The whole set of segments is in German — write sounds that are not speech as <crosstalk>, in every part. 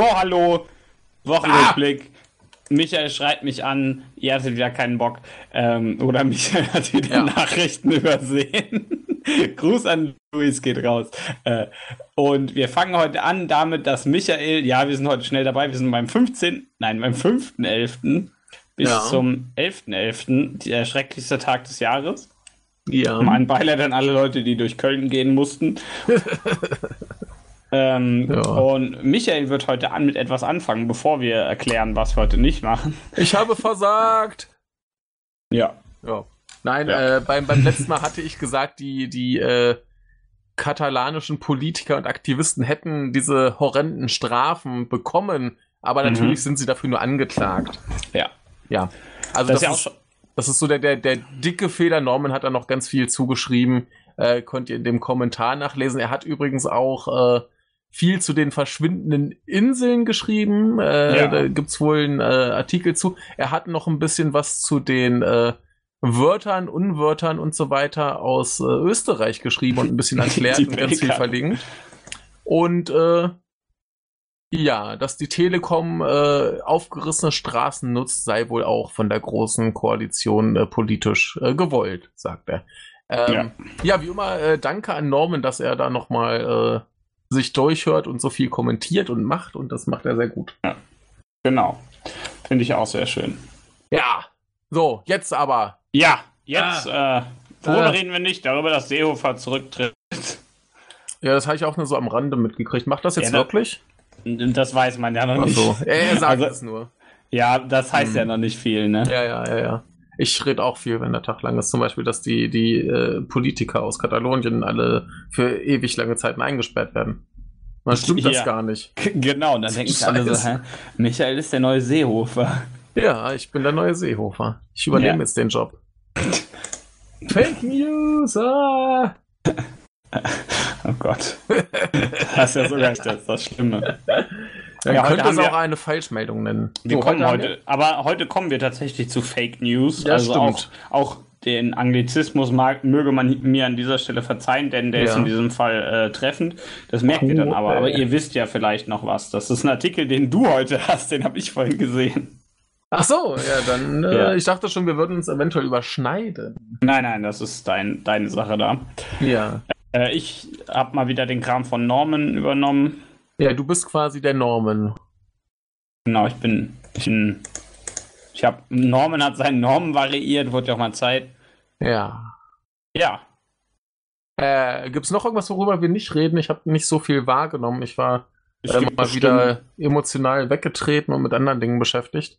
So, hallo. Wochenrückblick. Ah. Michael schreibt mich an, ihr hattet wieder keinen Bock. Ähm, oder Michael hat wieder ja. Nachrichten übersehen. <laughs> Gruß an Luis geht raus. Äh, und wir fangen heute an damit, dass Michael, ja, wir sind heute schnell dabei, wir sind beim 15., nein, beim 5.11. bis ja. zum 11.11., .11., der schrecklichste Tag des Jahres. Ja. Mein Beileid an alle Leute, die durch Köln gehen mussten. <laughs> Ähm, ja. Und Michael wird heute an mit etwas anfangen, bevor wir erklären, was wir heute nicht machen. Ich habe versagt. Ja. ja. Nein, ja. Äh, beim, beim letzten Mal hatte ich gesagt, die, die äh, katalanischen Politiker und Aktivisten hätten diese horrenden Strafen bekommen, aber mhm. natürlich sind sie dafür nur angeklagt. Ja. Ja. Also das, das ist, das ist so der, der, der dicke Fehler. Norman hat da noch ganz viel zugeschrieben. Äh, könnt ihr in dem Kommentar nachlesen. Er hat übrigens auch äh, viel zu den verschwindenden Inseln geschrieben. Äh, ja. Da gibt's wohl einen äh, Artikel zu. Er hat noch ein bisschen was zu den äh, Wörtern, Unwörtern und so weiter aus äh, Österreich geschrieben und ein bisschen <laughs> erklärt und ganz viel verlinkt. Und äh, ja, dass die Telekom äh, aufgerissene Straßen nutzt, sei wohl auch von der großen Koalition äh, politisch äh, gewollt, sagt er. Ähm, ja. ja, wie immer, äh, danke an Norman, dass er da nochmal äh, sich durchhört und so viel kommentiert und macht und das macht er sehr gut. Ja, genau. Finde ich auch sehr schön. Ja, so, jetzt aber. Ja, jetzt, ah. äh, worüber äh, reden wir nicht? Darüber, dass Seehofer zurücktritt. Ja, das habe ich auch nur so am Rande mitgekriegt. Macht das jetzt ja, wirklich? Das weiß man ja noch nicht. Ach so. Er sagt also, es nur. Ja, das heißt hm. ja noch nicht viel, ne? Ja, ja, ja, ja. Ich rede auch viel, wenn der Tag lang ist. Zum Beispiel, dass die, die äh, Politiker aus Katalonien alle für ewig lange Zeiten eingesperrt werden. Man stimmt ja. das gar nicht. Genau, und dann denken <laughs> sich alle so, hä? Michael ist der neue Seehofer. Ja, ich bin der neue Seehofer. Ich übernehme ja. jetzt den Job. <laughs> Fake News! Ah! Oh Gott. Das ist ja sogar das, das Schlimme. <laughs> Man ja, könnte es auch eine Falschmeldung nennen. Wir so, kommen heute, heute, aber heute kommen wir tatsächlich zu Fake News. Ja, also stimmt. Auch, auch den Anglizismus mag, möge man mir an dieser Stelle verzeihen, denn der ja. ist in diesem Fall äh, treffend. Das merkt cool, ihr dann aber. Aber ihr wisst ja vielleicht noch was. Das ist ein Artikel, den du heute hast, den habe ich vorhin gesehen. Ach so, ja, dann, äh, ja. ich dachte schon, wir würden uns eventuell überschneiden. Nein, nein, das ist dein, deine Sache da. Ja. Äh, ich habe mal wieder den Kram von Norman übernommen. Ja, du bist quasi der Norman. Genau, ich bin. Ich, bin, ich habe. Norman hat seinen Normen variiert, wurde ja auch mal Zeit. Ja. Ja. Äh, Gibt es noch irgendwas, worüber wir nicht reden? Ich habe nicht so viel wahrgenommen. Ich war äh, mal bestimmt. wieder emotional weggetreten und mit anderen Dingen beschäftigt.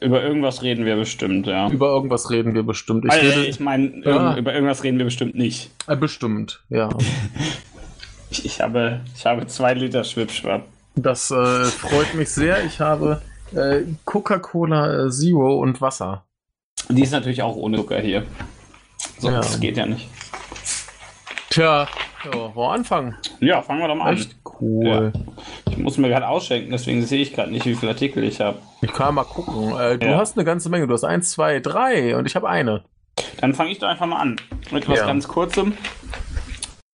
Über irgendwas reden wir bestimmt, ja. Über irgendwas reden wir bestimmt. Ich, also, ich meine, ja. über irgendwas reden wir bestimmt nicht. Äh, bestimmt, ja. <laughs> Ich habe, ich habe zwei Liter Schwipschwapp. Das äh, freut mich sehr. Ich habe äh, Coca-Cola äh, Zero und Wasser. Die ist natürlich auch ohne Zucker hier. So, ja. das geht ja nicht. Tja, ja, wo anfangen? Ja, fangen wir doch mal Echt? an. Cool. Ja. Ich muss mir gerade ausschenken, deswegen sehe ich gerade nicht, wie viele Artikel ich habe. Ich kann mal gucken. Äh, du ja. hast eine ganze Menge. Du hast eins, zwei, drei und ich habe eine. Dann fange ich doch einfach mal an. Mit was ganz Kurzem.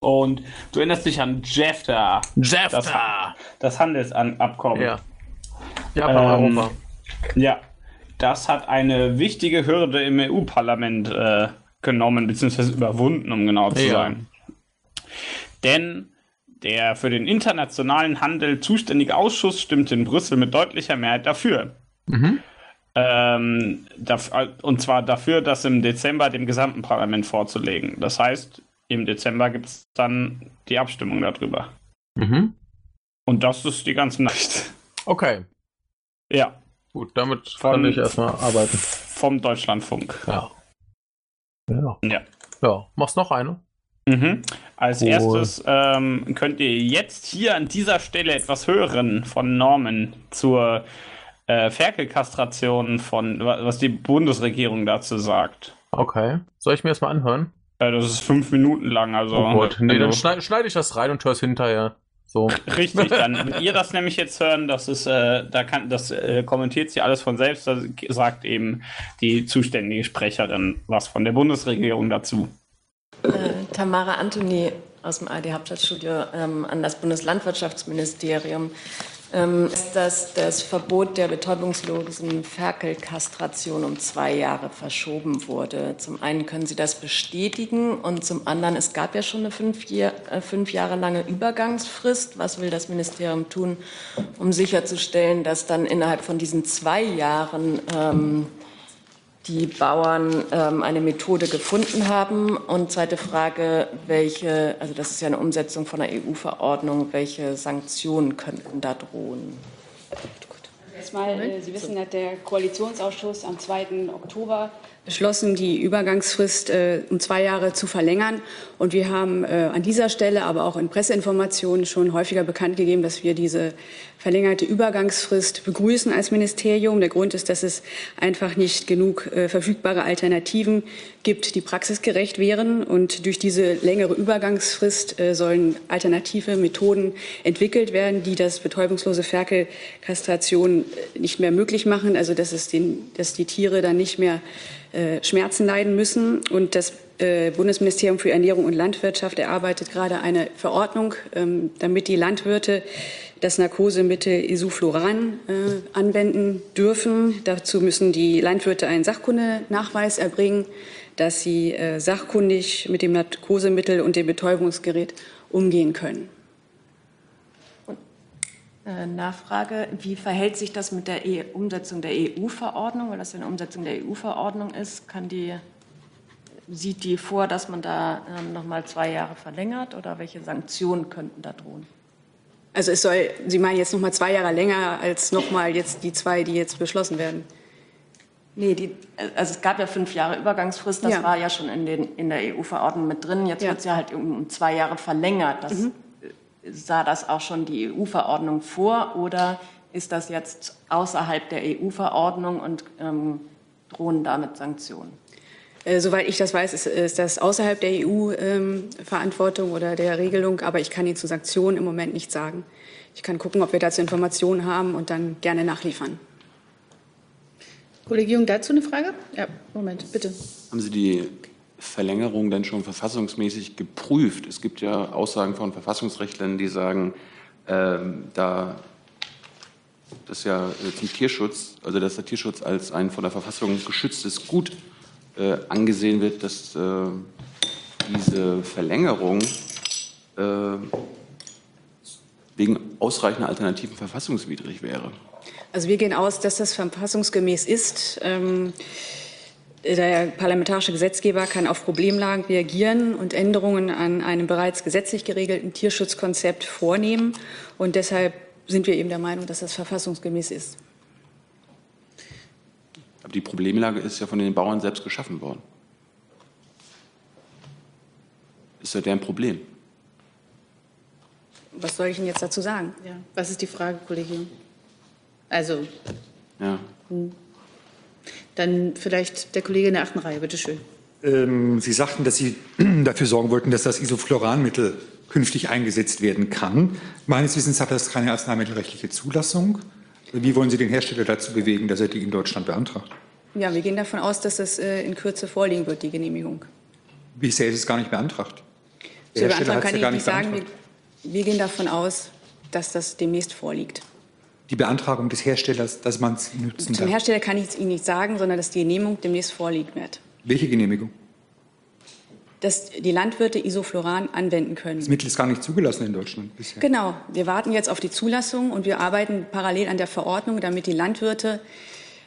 Und du erinnerst dich an JEFTA. JEFTA! Das, das Handelsabkommen. Ja. Japan, ähm, Europa. Ja. Das hat eine wichtige Hürde im EU-Parlament äh, genommen, beziehungsweise überwunden, um genau zu ja. sein. Denn der für den internationalen Handel zuständige Ausschuss stimmte in Brüssel mit deutlicher Mehrheit dafür. Mhm. Ähm, und zwar dafür, das im Dezember dem gesamten Parlament vorzulegen. Das heißt, im Dezember gibt es dann die Abstimmung darüber. Mhm. Und das ist die ganze Nacht. Okay. Ja. Gut, damit Von, kann ich erstmal arbeiten. Vom Deutschlandfunk. Ja. Ja. Ja. Ja, machst noch eine? Mhm. Als cool. erstes ähm, könnt ihr jetzt hier an dieser Stelle etwas hören von Norman zur äh, Ferkelkastration von, was die Bundesregierung dazu sagt. Okay. Soll ich mir das mal anhören? Ja, das ist fünf Minuten lang, also. Oh Gott, nee, also, dann schneide schneid ich das rein und höre es hinterher. So. <laughs> Richtig, dann, wenn ihr das nämlich jetzt hören, das ist, äh, da kann, das äh, kommentiert sie alles von selbst, da sagt eben die zuständige Sprecherin was von der Bundesregierung dazu. Äh, Tamara Anthony aus dem AD Hauptstadtstudio ähm, an das Bundeslandwirtschaftsministerium. Ähm, dass das Verbot der betäubungslosen Ferkelkastration um zwei Jahre verschoben wurde. Zum einen können Sie das bestätigen und zum anderen, es gab ja schon eine fünf, Jahr, äh, fünf Jahre lange Übergangsfrist. Was will das Ministerium tun, um sicherzustellen, dass dann innerhalb von diesen zwei Jahren ähm, die Bauern ähm, eine Methode gefunden haben? Und zweite Frage, welche, also das ist ja eine Umsetzung von einer EU-Verordnung, welche Sanktionen könnten da drohen? Erstmal, äh, Sie wissen, dass der Koalitionsausschuss am 2. Oktober beschlossen, die Übergangsfrist äh, um zwei Jahre zu verlängern. Und wir haben äh, an dieser Stelle, aber auch in Presseinformationen schon häufiger bekannt gegeben, dass wir diese verlängerte Übergangsfrist begrüßen als Ministerium. Der Grund ist, dass es einfach nicht genug äh, verfügbare Alternativen gibt, die praxisgerecht wären. Und durch diese längere Übergangsfrist äh, sollen alternative Methoden entwickelt werden, die das betäubungslose Ferkelkastration äh, nicht mehr möglich machen. Also dass, es den, dass die Tiere dann nicht mehr äh, Schmerzen leiden müssen. Und das äh, Bundesministerium für Ernährung und Landwirtschaft erarbeitet gerade eine Verordnung, ähm, damit die Landwirte das Narkosemittel Isufloran äh, anwenden dürfen. Dazu müssen die Landwirte einen Sachkundenachweis erbringen, dass sie äh, sachkundig mit dem Narkosemittel und dem Betäubungsgerät umgehen können. Äh, Nachfrage, wie verhält sich das mit der e Umsetzung der EU-Verordnung? Weil das ja eine Umsetzung der EU-Verordnung ist, kann die, sieht die vor, dass man da ähm, noch mal zwei Jahre verlängert oder welche Sanktionen könnten da drohen? Also es soll, Sie meinen jetzt noch mal zwei Jahre länger als noch mal jetzt die zwei, die jetzt beschlossen werden? Nee, die, also es gab ja fünf Jahre Übergangsfrist, das ja. war ja schon in, den, in der EU-Verordnung mit drin. Jetzt ja. wird es ja halt um zwei Jahre verlängert. Das, mhm. Sah das auch schon die EU-Verordnung vor oder ist das jetzt außerhalb der EU-Verordnung und ähm, drohen damit Sanktionen? Äh, soweit ich das weiß, ist, ist das außerhalb der EU-Verantwortung ähm, oder der Regelung, aber ich kann Ihnen zu Sanktionen im Moment nichts sagen. Ich kann gucken, ob wir dazu Informationen haben und dann gerne nachliefern. Kollegium, dazu eine Frage? Ja, Moment, bitte. Haben Sie die Verlängerung denn schon verfassungsmäßig geprüft? Es gibt ja Aussagen von Verfassungsrechtlern, die sagen, äh, da das ja zum Tierschutz, also dass der Tierschutz als ein von der Verfassung geschütztes Gut äh, angesehen wird, dass äh, diese Verlängerung äh, wegen ausreichender Alternativen verfassungswidrig wäre. Also wir gehen aus, dass das verfassungsgemäß ist. Ähm, der parlamentarische Gesetzgeber kann auf Problemlagen reagieren und Änderungen an einem bereits gesetzlich geregelten Tierschutzkonzept vornehmen. Und deshalb sind wir eben der Meinung, dass das verfassungsgemäß ist. Aber die Problemlage ist ja von den Bauern selbst geschaffen worden. Ist ja deren Problem. Was soll ich Ihnen jetzt dazu sagen? Ja. Was ist die Frage, Kollegin? Also. Ja. Hm. Dann vielleicht der Kollege in der achten Reihe, bitte schön. Ähm, Sie sagten, dass Sie <clears throat> dafür sorgen wollten, dass das Isofloranmittel künftig eingesetzt werden kann. Meines Wissens hat das keine arzneimittelrechtliche Zulassung. Wie wollen Sie den Hersteller dazu bewegen, dass er die in Deutschland beantragt? Ja, wir gehen davon aus, dass das äh, in Kürze vorliegen wird, die Genehmigung. Bisher ist es gar nicht beantragt. Der Hersteller hat es ja gar nicht sagen, beantragt. Wir, wir gehen davon aus, dass das demnächst vorliegt. Die Beantragung des Herstellers, dass man es nutzen Zum darf. Hersteller kann ich es Ihnen nicht sagen, sondern dass die Genehmigung demnächst vorliegen wird. Welche Genehmigung? dass die Landwirte Isofloran anwenden können. Das Mittel ist gar nicht zugelassen in Deutschland bisher. Genau. Wir warten jetzt auf die Zulassung und wir arbeiten parallel an der Verordnung, damit die Landwirte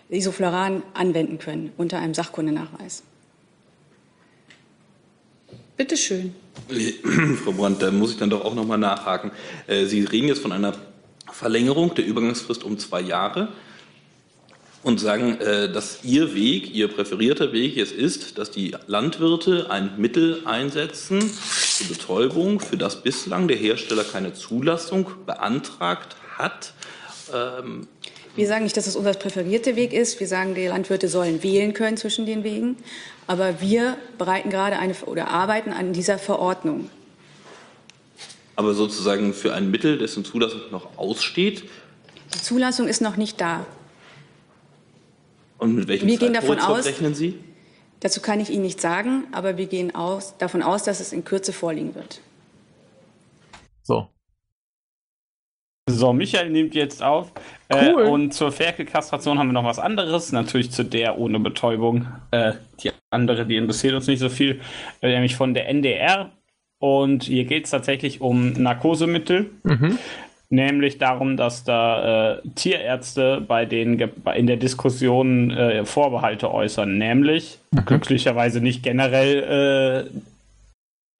Isofloran anwenden können unter einem Sachkundenachweis. Bitte schön. Frau Brandt, da muss ich dann doch auch noch mal nachhaken. Äh, Sie reden jetzt von einer Verlängerung der Übergangsfrist um zwei Jahre und sagen, äh, dass Ihr Weg, Ihr präferierter Weg es ist, dass die Landwirte ein Mittel einsetzen zur Betäubung, für das bislang der Hersteller keine Zulassung beantragt hat. Ähm, wir sagen nicht, dass es unser präferierter Weg ist. Wir sagen, die Landwirte sollen wählen können zwischen den Wegen. Aber wir bereiten gerade eine oder arbeiten an dieser Verordnung. Aber sozusagen für ein Mittel, dessen Zulassung noch aussteht? Die Zulassung ist noch nicht da. Und mit welchem wir gehen davon aus, rechnen Sie? Dazu kann ich Ihnen nichts sagen, aber wir gehen aus, davon aus, dass es in Kürze vorliegen wird. So. So, Michael nimmt jetzt auf. Äh, cool. Äh, und zur Ferkelkastration haben wir noch was anderes. Natürlich zu der ohne Betäubung. Äh, die andere, die interessiert uns nicht so viel. Äh, nämlich von der NDR. Und hier geht es tatsächlich um Narkosemittel. Mhm. Nämlich darum, dass da äh, Tierärzte bei den in der Diskussion äh, Vorbehalte äußern. Nämlich mhm. glücklicherweise nicht generell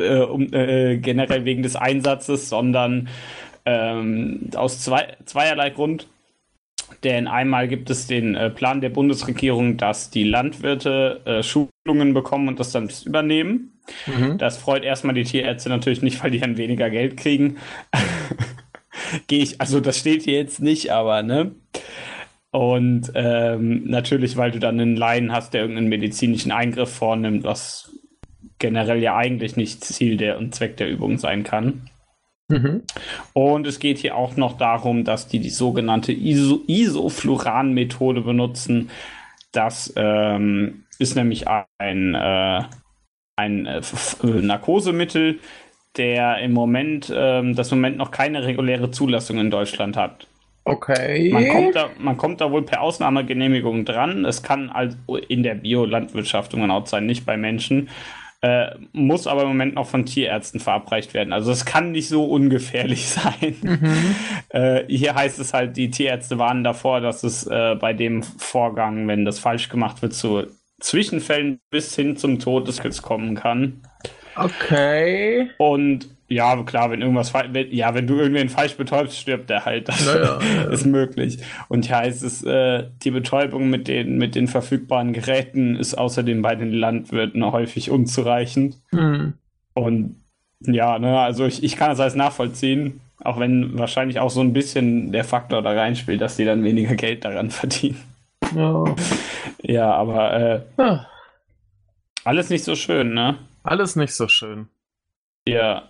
um, generell wegen des Einsatzes, sondern ähm, aus zwei, zweierlei Grund. Denn einmal gibt es den äh, Plan der Bundesregierung, dass die Landwirte äh, Schulungen bekommen und das dann übernehmen. Mhm. Das freut erstmal die Tierärzte natürlich nicht, weil die dann weniger Geld kriegen. <laughs> Gehe ich, also das steht hier jetzt nicht, aber ne. Und ähm, natürlich, weil du dann einen Laien hast, der irgendeinen medizinischen Eingriff vornimmt, was generell ja eigentlich nicht Ziel der und Zweck der Übung sein kann. Mhm. Und es geht hier auch noch darum, dass die die sogenannte Iso Isofluran-Methode benutzen. Das ähm, ist nämlich ein, äh, ein äh, äh Narkosemittel, der im Moment, ähm, das im Moment noch keine reguläre Zulassung in Deutschland hat. Okay. Man kommt, da, man kommt da wohl per Ausnahmegenehmigung dran. Es kann also in der Biolandwirtschaft, um genau sein, nicht bei Menschen. Äh, muss aber im Moment noch von Tierärzten verabreicht werden. Also es kann nicht so ungefährlich <laughs> sein. Mhm. Äh, hier heißt es halt, die Tierärzte warnen davor, dass es äh, bei dem Vorgang, wenn das falsch gemacht wird, zu Zwischenfällen bis hin zum Tod des Kindes kommen kann. Okay. Und ja, klar, wenn irgendwas wenn, ja, wenn du irgendwen falsch betäubst, stirbt der halt. Das naja, ja. <laughs> ist möglich. Und heißt es, äh, die Betäubung mit den, mit den verfügbaren Geräten ist außerdem bei den Landwirten häufig unzureichend. Mhm. Und ja, ne, also ich, ich kann das alles nachvollziehen, auch wenn wahrscheinlich auch so ein bisschen der Faktor da reinspielt, dass die dann weniger Geld daran verdienen. Ja, ja aber äh, ja. alles nicht so schön, ne? Alles nicht so schön. Ja,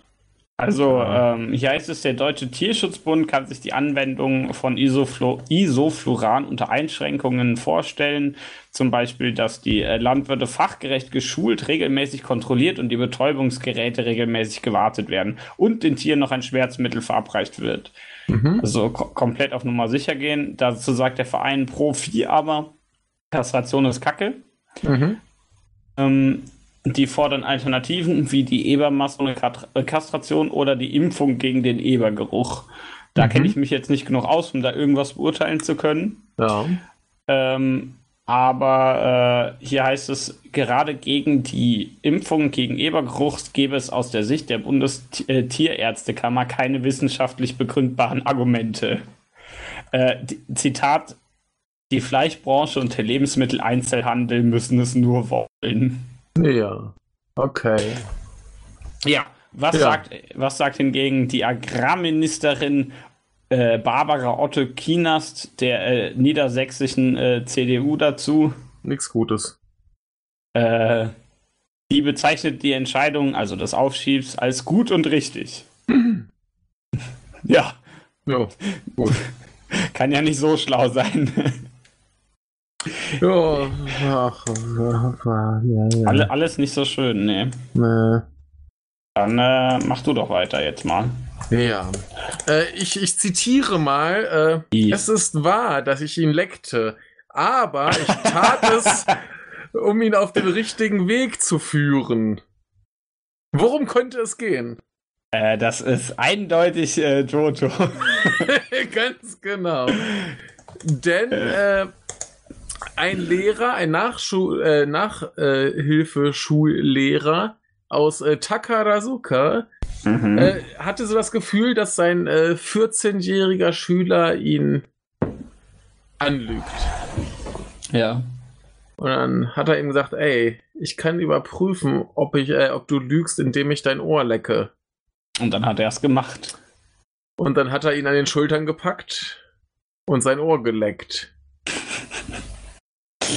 also ähm, hier heißt es, der Deutsche Tierschutzbund kann sich die Anwendung von Isoflo Isofluran unter Einschränkungen vorstellen. Zum Beispiel, dass die äh, Landwirte fachgerecht geschult, regelmäßig kontrolliert und die Betäubungsgeräte regelmäßig gewartet werden und den Tieren noch ein Schmerzmittel verabreicht wird. Mhm. Also komplett auf Nummer sicher gehen. Dazu sagt der Verein Pro Vieh aber, Kastration ist Kacke. Mhm. Ähm, die fordern Alternativen wie die Ebermassenkastration oder die Impfung gegen den Ebergeruch. Da mhm. kenne ich mich jetzt nicht genug aus, um da irgendwas beurteilen zu können. Ja. Ähm, aber äh, hier heißt es, gerade gegen die Impfung gegen Ebergeruch gäbe es aus der Sicht der Bundestierärztekammer keine wissenschaftlich begründbaren Argumente. Äh, Zitat: Die Fleischbranche und der Lebensmitteleinzelhandel müssen es nur wollen. Ja, okay. Ja, was, ja. Sagt, was sagt hingegen die Agrarministerin äh, Barbara Otto Kienast der äh, niedersächsischen äh, CDU dazu? Nichts Gutes. Äh, die bezeichnet die Entscheidung, also des Aufschiebs, als gut und richtig. <clears throat> ja. Ja, gut. <laughs> Kann ja nicht so schlau sein. Ja, ach, ja, ja. Alle, alles nicht so schön, ne? Nee. Dann äh, mach du doch weiter jetzt mal. Ja. Äh, ich, ich zitiere mal: äh, Es ist wahr, dass ich ihn leckte, aber ich tat es, <laughs> um ihn auf den richtigen Weg zu führen. Worum könnte es gehen? Äh, das ist eindeutig äh, Jojo. <laughs> Ganz genau. Denn äh, ein Lehrer, ein Nachschu äh, Nachhilfeschullehrer aus äh, Takarazuka mhm. äh, hatte so das Gefühl, dass sein äh, 14-jähriger Schüler ihn anlügt. Ja. Und dann hat er ihm gesagt, ey, ich kann überprüfen, ob ich, äh, ob du lügst, indem ich dein Ohr lecke. Und dann hat er es gemacht. Und dann hat er ihn an den Schultern gepackt und sein Ohr geleckt.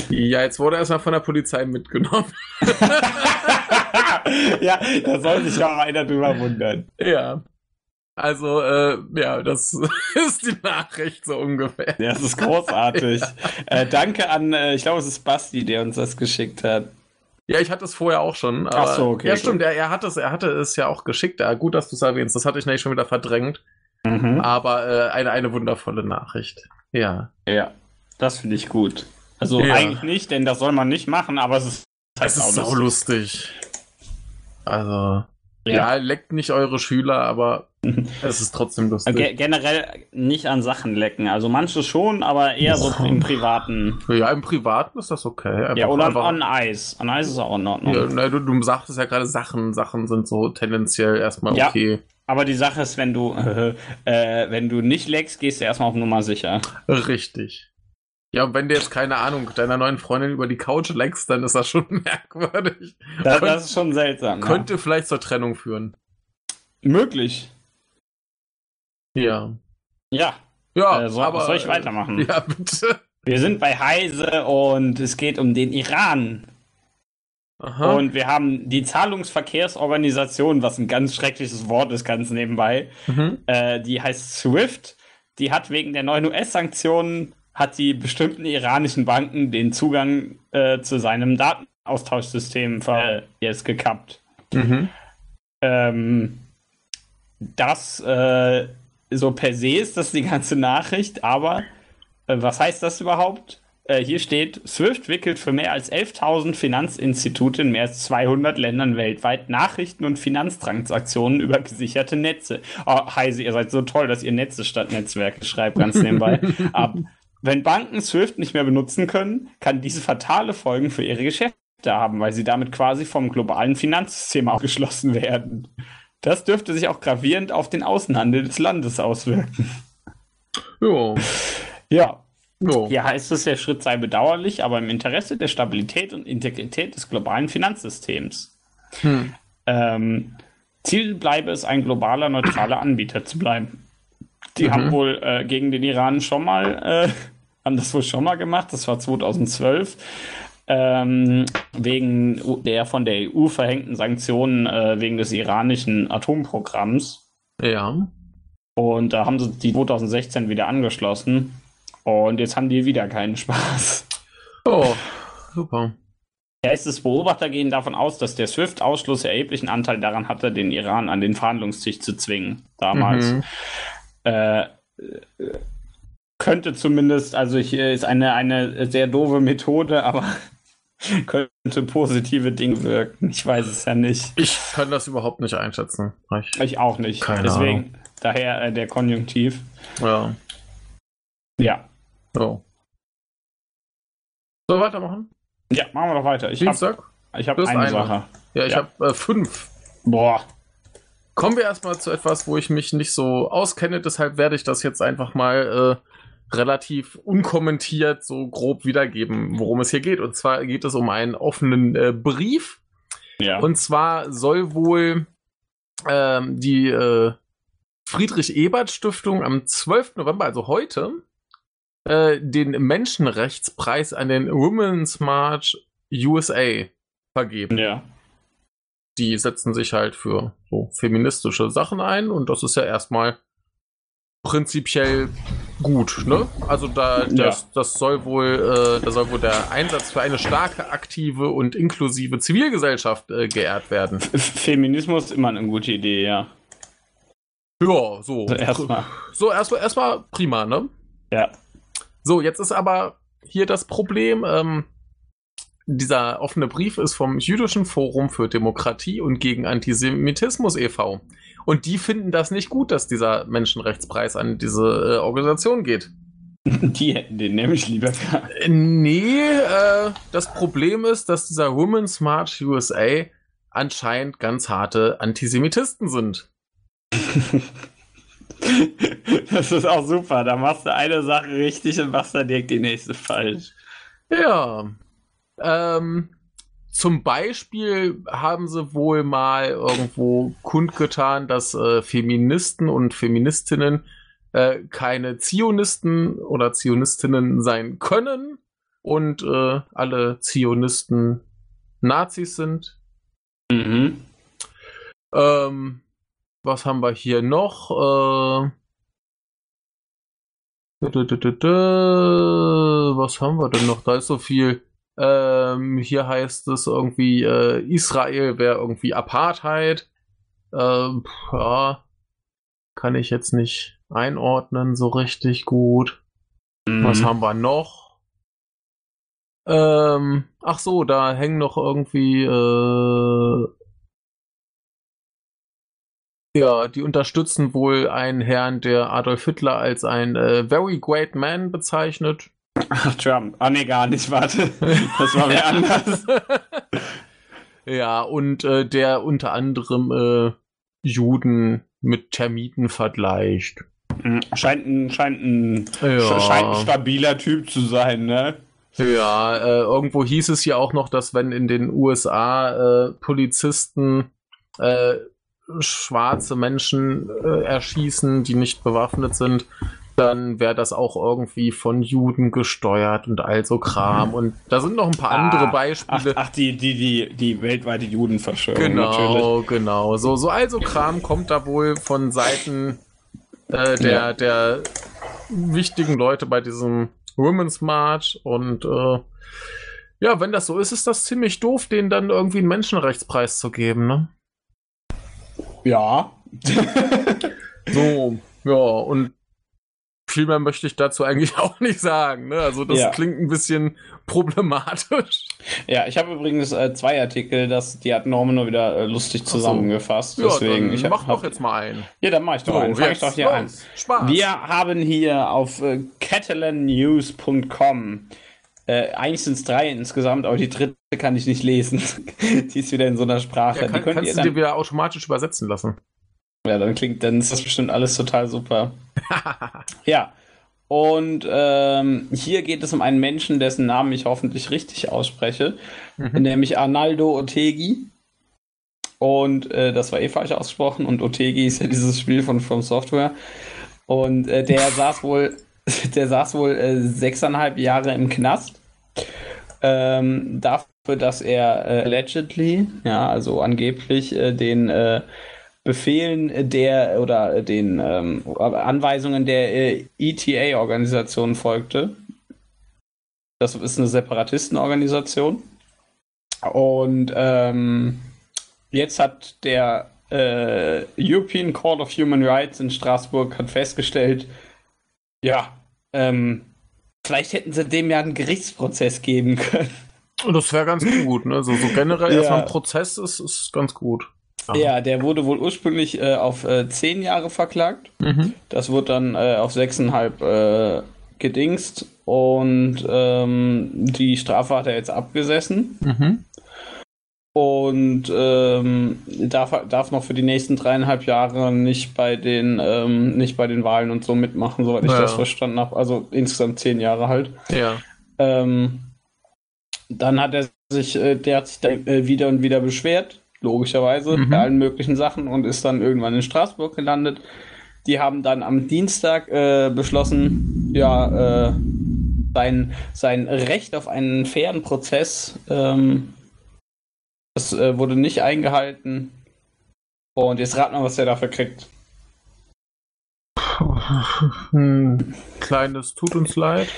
Ja, jetzt wurde er erstmal von der Polizei mitgenommen. <laughs> ja, da soll sich auch einer drüber wundern. Ja. Also, äh, ja, das <laughs> ist die Nachricht so ungefähr. Ja, das ist großartig. ja. <laughs> äh, danke an, äh, ich glaube, es ist Basti, der uns das geschickt hat. Ja, ich hatte es vorher auch schon. Aber, Ach so, okay. Ja, stimmt, er, er, hat es, er hatte es ja auch geschickt. Ja, gut, dass du es erwähnst. Das hatte ich nämlich schon wieder verdrängt. Mhm. Aber äh, eine, eine wundervolle Nachricht. Ja. Ja, das finde ich gut. Also ja. eigentlich nicht, denn das soll man nicht machen, aber es ist halt es ist auch lustig. Also. Ja. ja, leckt nicht eure Schüler, aber <laughs> es ist trotzdem lustig. Ge generell nicht an Sachen lecken. Also manche schon, aber eher so im Privaten. Ja, im Privaten ist das okay. Einfach, ja, oder an Eis. An Eis ist auch in Ordnung. Ja, ne, du, du sagtest ja gerade Sachen. Sachen sind so tendenziell erstmal ja, okay. Aber die Sache ist, wenn du, <laughs> äh, wenn du nicht leckst, gehst du erstmal auf Nummer sicher. Richtig. Ja, und wenn du jetzt, keine Ahnung, deiner neuen Freundin über die Couch leckst, dann ist das schon <laughs> merkwürdig. Das, das ist schon seltsam. Könnte ja. vielleicht zur Trennung führen. Möglich. Ja. Ja. Ja, äh, so, aber, soll ich weitermachen? <laughs> Ja, bitte. Wir sind bei Heise und es geht um den Iran. Aha. Und wir haben die Zahlungsverkehrsorganisation, was ein ganz schreckliches Wort ist, ganz nebenbei. Mhm. Äh, die heißt SWIFT. Die hat wegen der neuen US-Sanktionen hat die bestimmten iranischen Banken den Zugang äh, zu seinem Datenaustauschsystem äh, jetzt gekappt. Mhm. Ähm, das äh, so per se ist das die ganze Nachricht, aber äh, was heißt das überhaupt? Äh, hier steht, SWIFT wickelt für mehr als 11.000 Finanzinstitute in mehr als 200 Ländern weltweit Nachrichten und Finanztransaktionen über gesicherte Netze. Oh, Heise, ihr seid so toll, dass ihr Netze statt Netzwerke schreibt, ganz nebenbei. <laughs> Ab, wenn Banken SWIFT nicht mehr benutzen können, kann diese fatale Folgen für ihre Geschäfte haben, weil sie damit quasi vom globalen Finanzsystem ausgeschlossen werden. Das dürfte sich auch gravierend auf den Außenhandel des Landes auswirken. Jo. Ja. Jo. Hier heißt es, der Schritt sei bedauerlich, aber im Interesse der Stabilität und Integrität des globalen Finanzsystems. Hm. Ähm, Ziel bleibe es, ein globaler, neutraler Anbieter zu bleiben. Die mhm. haben wohl äh, gegen den Iran schon mal äh, haben das wohl schon mal gemacht, das war 2012, ähm, wegen der von der EU verhängten Sanktionen äh, wegen des iranischen Atomprogramms. Ja. Und da haben sie die 2016 wieder angeschlossen. Und jetzt haben die wieder keinen Spaß. Oh, super. Geistesbeobachter gehen davon aus, dass der SWIFT-Ausschluss erheblichen Anteil daran hatte, den Iran an den Verhandlungstisch zu zwingen, damals. Mhm. Äh, könnte zumindest, also hier ist eine, eine sehr doofe Methode, aber <laughs> könnte positive Dinge wirken. Ich weiß es ja nicht. Ich kann das überhaupt nicht einschätzen. Ich, ich auch nicht. Keine Deswegen, Ahnung. daher äh, der Konjunktiv. Ja. Ja. So. So, weitermachen? Ja, machen wir doch weiter. Ich Dienstag? Hab, ich habe eine, eine, Sache. Ja, ich ja. habe äh, fünf. Boah. Kommen wir erstmal zu etwas, wo ich mich nicht so auskenne, deshalb werde ich das jetzt einfach mal äh, relativ unkommentiert so grob wiedergeben, worum es hier geht. Und zwar geht es um einen offenen äh, Brief. Ja. Und zwar soll wohl ähm, die äh, Friedrich-Ebert-Stiftung am 12. November, also heute, äh, den Menschenrechtspreis an den Women's March USA vergeben. Ja. Die setzen sich halt für so feministische Sachen ein und das ist ja erstmal prinzipiell gut, ne? Also da das, ja. das soll wohl, äh, da soll wohl der Einsatz für eine starke, aktive und inklusive Zivilgesellschaft äh, geehrt werden. Feminismus ist immer eine gute Idee, ja. Ja, so. Also erstmal. So, erstmal erstmal prima, ne? Ja. So, jetzt ist aber hier das Problem, ähm, dieser offene Brief ist vom Jüdischen Forum für Demokratie und gegen Antisemitismus e.V. Und die finden das nicht gut, dass dieser Menschenrechtspreis an diese äh, Organisation geht. <laughs> Die hätten den nämlich lieber gehabt. Äh, nee, äh, das Problem ist, dass dieser Women's March USA anscheinend ganz harte Antisemitisten sind. <laughs> das ist auch super. Da machst du eine Sache richtig und machst dann direkt die nächste falsch. Ja. Ähm, zum Beispiel haben sie wohl mal irgendwo kundgetan, dass äh, Feministen und Feministinnen äh, keine Zionisten oder Zionistinnen sein können und äh, alle Zionisten Nazis sind. Mhm. Ähm, was haben wir hier noch? Äh, was haben wir denn noch? Da ist so viel. Ähm, hier heißt es irgendwie, äh, Israel wäre irgendwie Apartheid. Ähm, ja, kann ich jetzt nicht einordnen so richtig gut. Mhm. Was haben wir noch? Ähm, ach so, da hängen noch irgendwie äh, ja, die unterstützen wohl einen Herrn, der Adolf Hitler als ein äh, very great man bezeichnet. Ach, Trump. Ah, nee, gar nicht, warte. Das war mir <laughs> anders. ja, und äh, der unter anderem äh, Juden mit Termiten vergleicht. Hm, scheint ein, scheint ein, ja. scheint ein stabiler Typ zu sein, ne? Ja, äh, irgendwo hieß es ja auch noch, dass wenn in den USA äh, Polizisten äh, schwarze Menschen äh, erschießen, die nicht bewaffnet sind, dann wäre das auch irgendwie von Juden gesteuert und all so Kram. Und da sind noch ein paar ah, andere Beispiele. Ach, ach, die, die, die, die weltweite Judenverschwörung. Genau, natürlich. genau. So, so also Kram kommt da wohl von Seiten äh, der, ja. der wichtigen Leute bei diesem Women's March und äh, ja, wenn das so ist, ist das ziemlich doof, denen dann irgendwie einen Menschenrechtspreis zu geben, ne? Ja. so, ja, und viel mehr möchte ich dazu eigentlich <laughs> auch nicht sagen. Ne? Also das ja. klingt ein bisschen problematisch. Ja, ich habe übrigens äh, zwei Artikel, das, die hat Norman nur wieder äh, lustig zusammengefasst. So. deswegen, ich mach doch jetzt mal einen. Ja, dann mach ich doch so, einen. Fang ich doch hier an. Spaß. Wir haben hier auf äh, catalannews.com äh, eigentlich sind es drei insgesamt, aber die dritte kann ich nicht lesen. <laughs> die ist wieder in so einer Sprache. Ja, kann, die kannst du dir wieder automatisch übersetzen lassen. Ja, dann klingt, dann ist das bestimmt alles total super. <laughs> ja. Und ähm, hier geht es um einen Menschen, dessen Namen ich hoffentlich richtig ausspreche, mhm. nämlich Arnaldo Otegi. Und äh, das war eh falsch ausgesprochen. Und Otegi ist ja dieses Spiel von From Software. Und äh, der <laughs> saß wohl der saß wohl äh, sechseinhalb Jahre im Knast. Ähm, dafür, dass er äh, allegedly, ja, also angeblich äh, den äh, Befehlen der oder den ähm, Anweisungen der äh, ETA-Organisation folgte. Das ist eine Separatistenorganisation. Und ähm, jetzt hat der äh, European Court of Human Rights in Straßburg hat festgestellt, ja, ähm, vielleicht hätten sie dem ja einen Gerichtsprozess geben können. Und das wäre ganz gut, ne? So, so generell ja. erstmal ein Prozess ist, ist ganz gut. Aha. Ja, der wurde wohl ursprünglich äh, auf äh, zehn Jahre verklagt. Mhm. Das wurde dann äh, auf sechseinhalb äh, gedingst und ähm, die Strafe hat er jetzt abgesessen. Mhm und ähm, darf, darf noch für die nächsten dreieinhalb Jahre nicht bei den ähm, nicht bei den Wahlen und so mitmachen, soweit ich ja. das verstanden habe. Also insgesamt zehn Jahre halt. Ja. Ähm, dann hat er sich, äh, der hat sich dann äh, wieder und wieder beschwert, logischerweise, mhm. bei allen möglichen Sachen und ist dann irgendwann in Straßburg gelandet. Die haben dann am Dienstag äh, beschlossen, ja, äh, sein, sein Recht auf einen fairen Prozess ähm, das äh, wurde nicht eingehalten. Und jetzt rat mal, was er dafür kriegt. Hm, kleines Tut uns leid.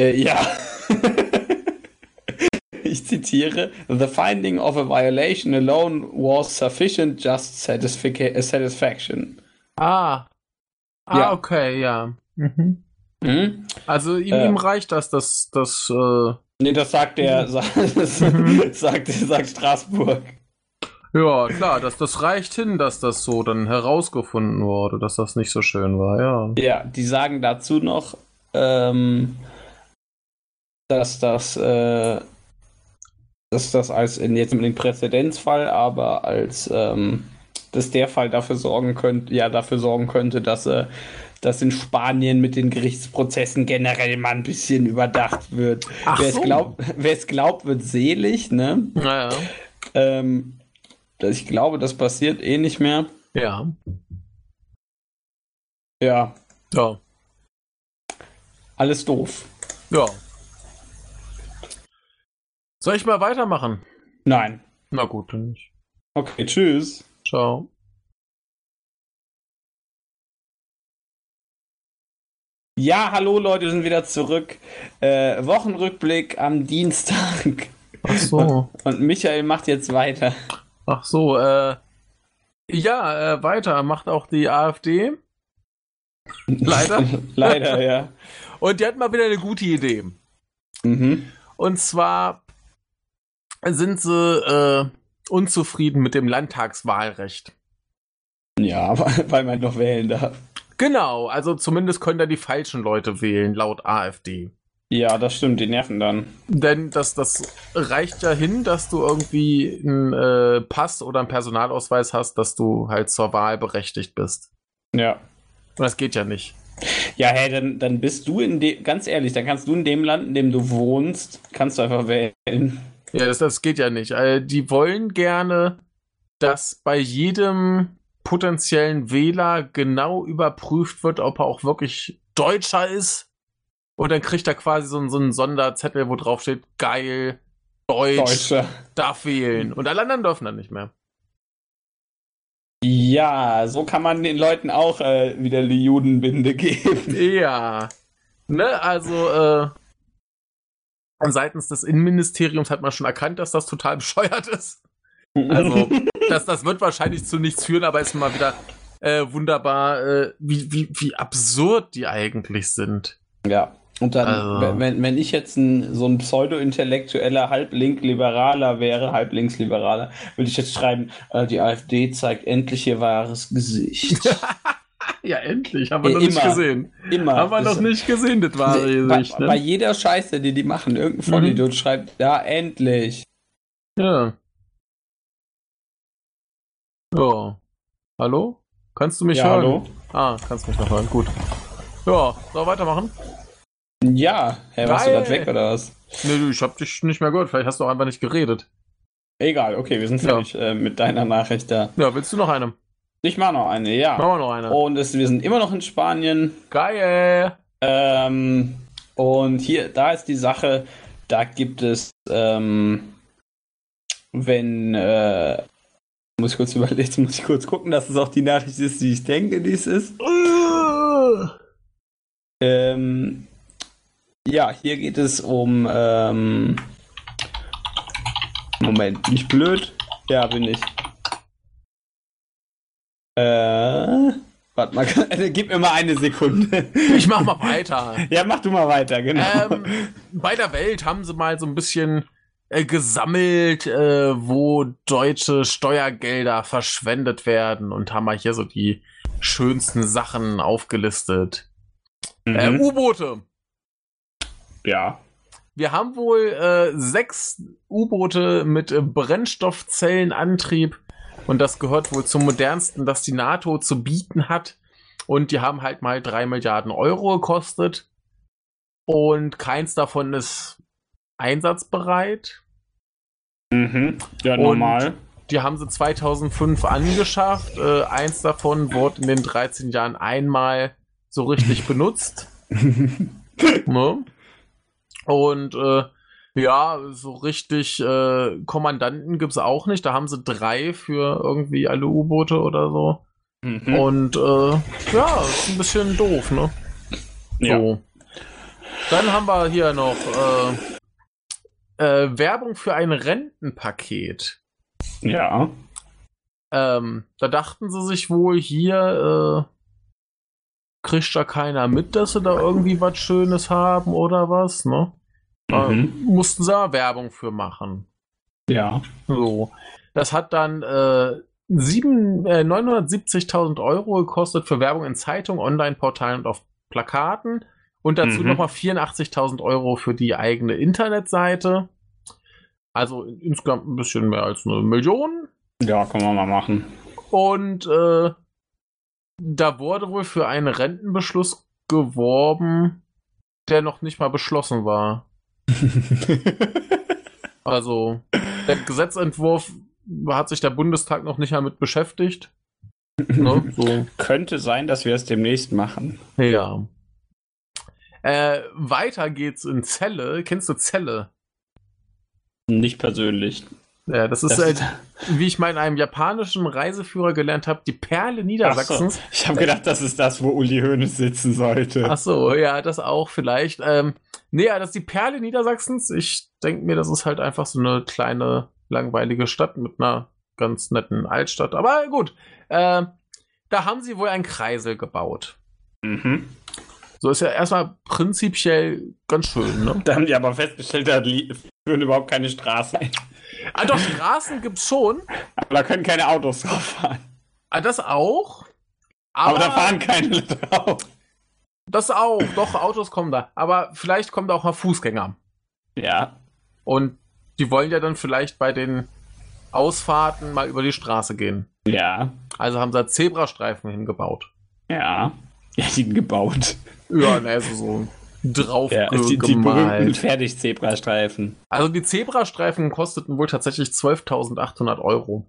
Äh, ja. Ich zitiere: The finding of a violation alone was sufficient just satisfaction. Ah. Ah, ja. okay, ja. Mhm. Mhm. Also ihm, äh, ihm, reicht das, dass das. Äh, Nee, das sagt der, <laughs> sagt, sagt, sagt Straßburg. Ja, klar, das, das reicht hin, dass das so dann herausgefunden wurde, dass das nicht so schön war, ja. Ja, die sagen dazu noch, ähm, dass das, äh, dass das als in jetzt mit dem Präzedenzfall, aber als ähm, dass der Fall dafür sorgen könnte, ja, dafür sorgen könnte, dass äh, dass in Spanien mit den Gerichtsprozessen generell mal ein bisschen überdacht wird. Ach wer, so. es glaubt, wer es glaubt, wird selig, ne? Naja. Ähm, ich glaube, das passiert eh nicht mehr. Ja. Ja. Ja. Alles doof. Ja. Soll ich mal weitermachen? Nein. Na gut, dann nicht. Okay, tschüss. Ciao. Ja, hallo Leute, wir sind wieder zurück. Äh, Wochenrückblick am Dienstag. Ach so. Und, und, Michael macht jetzt weiter. Ach so, äh, ja, äh, weiter macht auch die AfD. Leider. <laughs> Leider, ja. Und die hatten mal wieder eine gute Idee. Mhm. Und zwar sind sie äh, unzufrieden mit dem Landtagswahlrecht. Ja, <laughs> weil man noch wählen darf. Genau, also zumindest können da die falschen Leute wählen, laut AfD. Ja, das stimmt, die nerven dann. Denn das, das reicht ja hin, dass du irgendwie einen äh, Pass oder einen Personalausweis hast, dass du halt zur Wahl berechtigt bist. Ja. Und das geht ja nicht. Ja, hey, dann, dann bist du in dem, ganz ehrlich, dann kannst du in dem Land, in dem du wohnst, kannst du einfach wählen. Ja, das, das geht ja nicht. Also, die wollen gerne, dass bei jedem potenziellen Wähler genau überprüft wird, ob er auch wirklich Deutscher ist. Und dann kriegt er quasi so, so einen Sonderzettel, wo drauf steht, geil, Deutsch, Deutscher. darf wählen. Und alle anderen dürfen dann nicht mehr. Ja, so kann man den Leuten auch äh, wieder die Judenbinde geben. Ja. Ne, also, äh, seitens des Innenministeriums hat man schon erkannt, dass das total <laughs> bescheuert ist. Also, <laughs> das, das wird wahrscheinlich zu nichts führen, aber ist mal wieder äh, wunderbar, äh, wie, wie, wie absurd die eigentlich sind. Ja. Und dann, also. wenn, wenn ich jetzt ein, so ein pseudo-intellektueller Halblink-Liberaler wäre, Halblinks-Liberaler, würde ich jetzt schreiben, äh, die AfD zeigt endlich ihr wahres Gesicht. <laughs> <laughs> ja, endlich. Haben wir ja, noch immer, nicht gesehen. Immer. Haben wir noch nicht gesehen, das Gesicht. Bei, ne? bei jeder Scheiße, die die machen, irgendein Vollidiot mhm. schreibt, ja, endlich. Ja. Ja. Hallo? Kannst du mich ja, hören? Hallo? Ah, kannst mich noch hören. Gut. Ja, soll weitermachen? Ja, hä, warst du gerade weg oder was? Nee, ich hab dich nicht mehr gehört. Vielleicht hast du auch einfach nicht geredet. Egal, okay, wir sind fertig ja. äh, mit deiner Nachricht da. Ja, willst du noch eine? Ich mach noch eine, ja. Machen wir noch eine. Und es, wir sind immer noch in Spanien. Geil! Ähm, und hier, da ist die Sache, da gibt es, ähm, wenn, äh, muss ich kurz überlegen, <laughs> muss ich kurz gucken, dass es auch die Nachricht ist, die ich denke, die es ist. ähm, ja, hier geht es um. Ähm, Moment, nicht blöd? Ja, bin ich. Äh. Warte mal, <laughs> gib mir mal eine Sekunde. Ich mach mal weiter. <laughs> ja, mach du mal weiter, genau. Ähm, bei der Welt haben sie mal so ein bisschen äh, gesammelt, äh, wo deutsche Steuergelder verschwendet werden und haben mal hier so die schönsten Sachen aufgelistet. Mhm. Äh, U-Boote. Ja. Wir haben wohl äh, sechs U-Boote mit äh, Brennstoffzellenantrieb und das gehört wohl zum modernsten, das die NATO zu bieten hat. Und die haben halt mal drei Milliarden Euro gekostet und keins davon ist einsatzbereit. Mhm. Ja, normal. Und die haben sie 2005 angeschafft. Äh, eins davon wurde in den 13 Jahren einmal so richtig <laughs> benutzt. ne? Und äh, ja, so richtig äh, Kommandanten gibt's auch nicht. Da haben sie drei für irgendwie alle U-Boote oder so. Mhm. Und äh, ja, ist ein bisschen doof, ne? Ja. So. Dann haben wir hier noch äh, äh, Werbung für ein Rentenpaket. Ja. Ähm, da dachten sie sich wohl hier, äh, kriegt da keiner mit, dass sie da irgendwie was Schönes haben oder was, ne? Da mhm. mussten sie aber Werbung für machen. Ja. So. Das hat dann äh, äh, 970.000 Euro gekostet für Werbung in Zeitungen, Online-Portalen und auf Plakaten. Und dazu mhm. nochmal 84.000 Euro für die eigene Internetseite. Also insgesamt ein bisschen mehr als eine Million. Ja, können wir mal machen. Und äh, da wurde wohl für einen Rentenbeschluss geworben, der noch nicht mal beschlossen war. <laughs> also, der Gesetzentwurf hat sich der Bundestag noch nicht mal mit beschäftigt. Ne? <laughs> So. Könnte sein, dass wir es demnächst machen. Ja. Äh, weiter geht's in Celle. Kennst du Celle? Nicht persönlich. Ja, das ist das halt, wie ich mal in einem japanischen Reiseführer gelernt habe, die Perle Niedersachsens. So. Ich habe gedacht, das ist das, wo Uli Hoeneß sitzen sollte. Ach so, ja, das auch vielleicht. Ähm, nee, das ist die Perle Niedersachsens. Ich denke mir, das ist halt einfach so eine kleine, langweilige Stadt mit einer ganz netten Altstadt. Aber gut, äh, da haben sie wohl einen Kreisel gebaut. Mhm. So ist ja erstmal prinzipiell ganz schön, ne? Da haben die aber festgestellt, da führen überhaupt keine Straßen. Ah, doch, Straßen gibt's schon. Aber da können keine Autos drauf fahren. Ah, das auch? Aber, aber da fahren keine drauf. Das auch, doch, Autos kommen da. Aber vielleicht kommen da auch mal Fußgänger. Ja. Und die wollen ja dann vielleicht bei den Ausfahrten mal über die Straße gehen. Ja. Also haben sie Zebrastreifen hingebaut. Ja. <laughs> Ja, die gebaut. Ja, ne, also so drauf ja, die, die berühmten Fertig-Zebrastreifen. Also die Zebrastreifen kosteten wohl tatsächlich 12.800 Euro.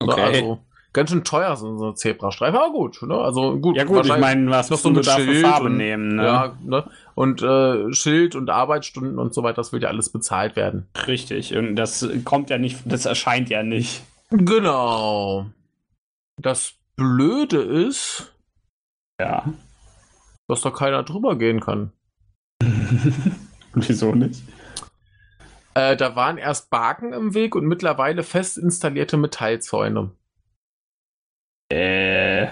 Okay. Also ganz schön teuer sind so Zebrastreifen, aber gut. Ne? Also gut. Ja gut, ich meine, was noch so eine Farbe und, nehmen. Ne? Ja, ne? Und äh, Schild und Arbeitsstunden und so weiter, das will ja alles bezahlt werden. Richtig. Und das kommt ja nicht, das erscheint ja nicht. Genau. Das Blöde ist. Ja. Dass da keiner drüber gehen kann. <laughs> Wieso nicht? Äh, da waren erst Baken im Weg und mittlerweile fest installierte Metallzäune. Äh.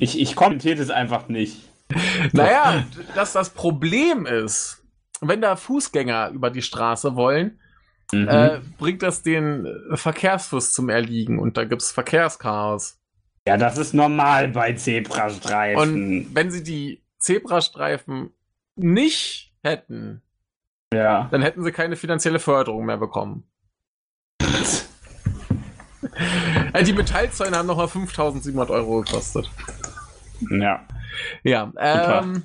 Ich, ich kommentiere das einfach nicht. Naja, dass das Problem ist, wenn da Fußgänger über die Straße wollen, mhm. äh, bringt das den Verkehrsfluss zum Erliegen und da gibt es Verkehrschaos. Ja, das ist normal bei Zebrastreifen. Und wenn sie die Zebrastreifen nicht hätten, ja. dann hätten sie keine finanzielle Förderung mehr bekommen. <laughs> die Metallzäune haben nochmal 5700 Euro gekostet. Ja. Ja. Ähm,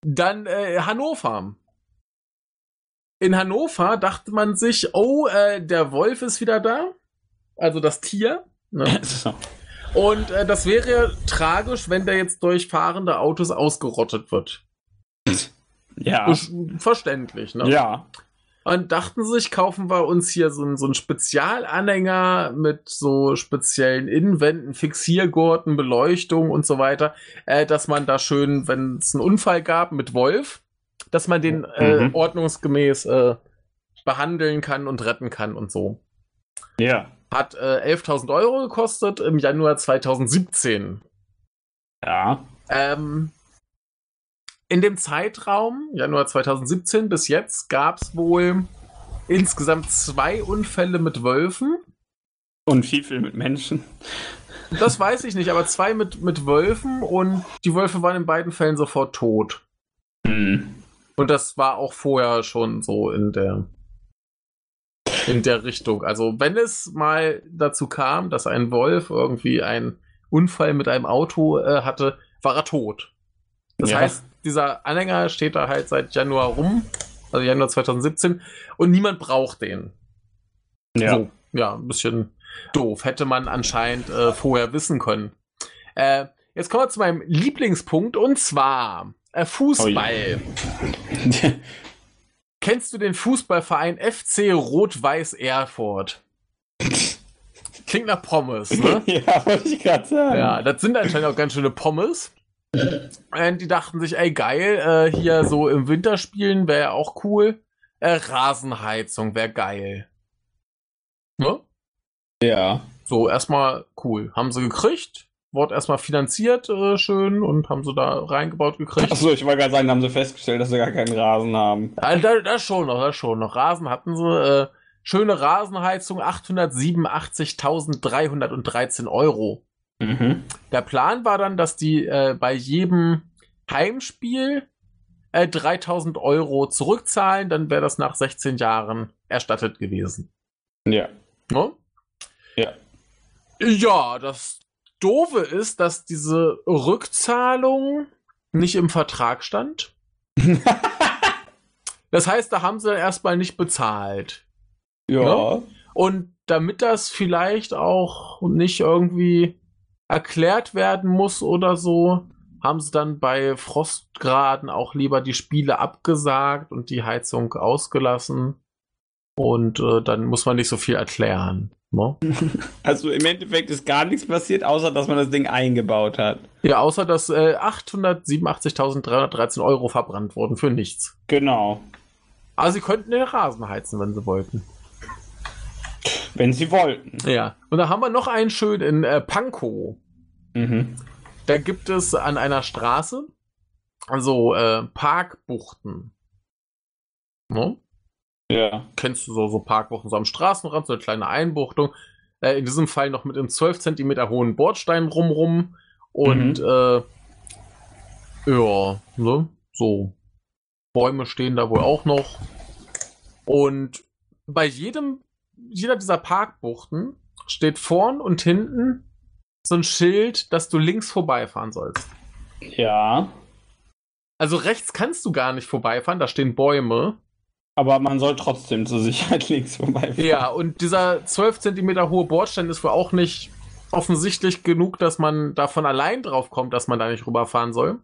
dann äh, Hannover. In Hannover dachte man sich, oh, äh, der Wolf ist wieder da. Also das Tier. Ne? <laughs> Und äh, das wäre tragisch, wenn der jetzt durch fahrende Autos ausgerottet wird. Ja. Verständlich, ne? Ja und dachten sich, kaufen wir uns hier so, so einen Spezialanhänger mit so speziellen Innenwänden, Fixiergurten, Beleuchtung und so weiter, äh, dass man da schön, wenn es einen Unfall gab mit Wolf, dass man den äh, mhm. ordnungsgemäß äh, behandeln kann und retten kann und so. Ja. Hat äh, 11.000 Euro gekostet im Januar 2017. Ja. Ähm, in dem Zeitraum, Januar 2017 bis jetzt, gab es wohl insgesamt zwei Unfälle mit Wölfen. Und wie viel mit Menschen? Das weiß ich nicht, aber zwei mit, mit Wölfen und die Wölfe waren in beiden Fällen sofort tot. Hm. Und das war auch vorher schon so in der in der Richtung. Also wenn es mal dazu kam, dass ein Wolf irgendwie einen Unfall mit einem Auto äh, hatte, war er tot. Das ja. heißt, dieser Anhänger steht da halt seit Januar rum, also Januar 2017, und niemand braucht den. Ja. So, ja, ein bisschen doof. Hätte man anscheinend äh, vorher wissen können. Äh, jetzt kommen wir zu meinem Lieblingspunkt und zwar äh, Fußball. Oh <laughs> Kennst du den Fußballverein FC Rot-Weiß Erfurt? Klingt nach Pommes, ne? <laughs> ja, wollte ich gerade sagen. Ja, das sind anscheinend auch ganz schöne Pommes. Und die dachten sich, ey geil, äh, hier so im Winter spielen wäre ja auch cool. Äh, Rasenheizung wäre geil. Ne? Ja. So, erstmal cool. Haben sie gekriegt. Wurde erstmal finanziert, äh, schön, und haben sie da reingebaut gekriegt. Achso, ich wollte gerade sagen, haben sie festgestellt, dass sie gar keinen Rasen haben. Ja, da, das schon noch, das schon noch. Rasen hatten sie. Äh, schöne Rasenheizung, 887.313 Euro. Mhm. Der Plan war dann, dass die äh, bei jedem Heimspiel äh, 3000 Euro zurückzahlen, dann wäre das nach 16 Jahren erstattet gewesen. Ja. No? Ja. Ja, das Doofe ist, dass diese Rückzahlung nicht im Vertrag stand. <laughs> das heißt, da haben sie erstmal nicht bezahlt. Ja. No? Und damit das vielleicht auch nicht irgendwie erklärt werden muss oder so, haben sie dann bei Frostgraden auch lieber die Spiele abgesagt und die Heizung ausgelassen. Und äh, dann muss man nicht so viel erklären. Ne? <laughs> Also im Endeffekt ist gar nichts passiert, außer dass man das Ding eingebaut hat. Ja, außer dass äh, 887.313 Euro verbrannt wurden für nichts. Genau. Aber sie könnten den Rasen heizen, wenn sie wollten. Wenn sie wollten. Ja. Und da haben wir noch einen schön in äh, Pankow. Mhm. Da gibt es an einer Straße also äh, Parkbuchten. No? Ja. Kennst du so, so Parkbuchten so am Straßenrand, so eine kleine Einbuchtung. Äh, in diesem Fall noch mit einem 12 cm hohen Bordstein rumrum. Und mhm. äh, ja, ne? So. Bäume stehen da wohl auch noch. Und bei jedem, jeder dieser Parkbuchten steht vorn und hinten so ein Schild, dass du links vorbeifahren sollst. Ja. Also rechts kannst du gar nicht vorbeifahren, da stehen Bäume. Aber man soll trotzdem zur Sicherheit <laughs> links vorbeifahren. Ja, und dieser 12 cm hohe Bordstein ist wohl auch nicht offensichtlich genug, dass man davon allein drauf kommt, dass man da nicht rüberfahren soll.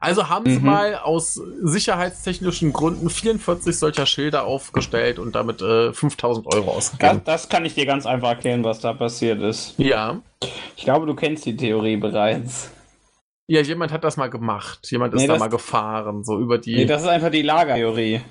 Also haben sie mhm. mal aus sicherheitstechnischen Gründen 44 solcher Schilder aufgestellt und damit äh, 5000 Euro ausgegeben. Das, das, kann ich dir ganz einfach erklären, was da passiert ist. Ja. Ich glaube, du kennst die Theorie bereits. Ja, jemand hat das mal gemacht. Jemand ist nee, da mal gefahren, so über die. Nee, das ist einfach die Lagertheorie.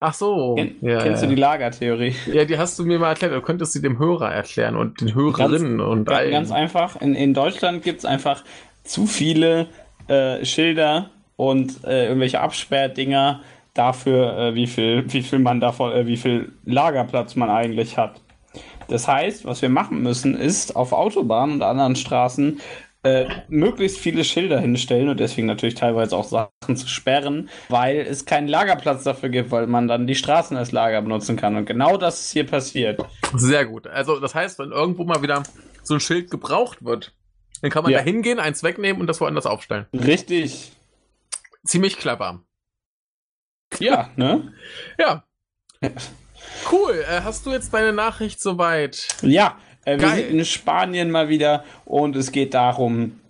Ach so. Ken, ja, kennst ja. du die Lagertheorie? <laughs> Ja, die hast du mir mal erklärt. Du könntest sie dem Hörer erklären und den Hörerinnen ganz, und allen. Ganz einfach. In, in Deutschland gibt es einfach zu viele äh, Schilder und äh, irgendwelche Absperrdinger dafür, äh, wie viel, wie viel man davon, äh, wie viel Lagerplatz man eigentlich hat. Das heißt, was wir machen müssen, ist auf Autobahnen und anderen Straßen äh, möglichst viele Schilder hinstellen und deswegen natürlich teilweise auch Sachen zu sperren, weil es keinen Lagerplatz dafür gibt, weil man dann die Straßen als Lager benutzen kann. Und genau das ist hier passiert. Sehr gut. Also das heißt, wenn irgendwo mal wieder so ein Schild gebraucht wird, dann kann man ja. da hingehen, eins wegnehmen und das woanders aufstellen. Richtig. Ziemlich clever. Ja, ne? <laughs> ja. Cool. Äh, hast du jetzt deine Nachricht soweit? Ja, äh, wir sind in Spanien mal wieder und es geht darum,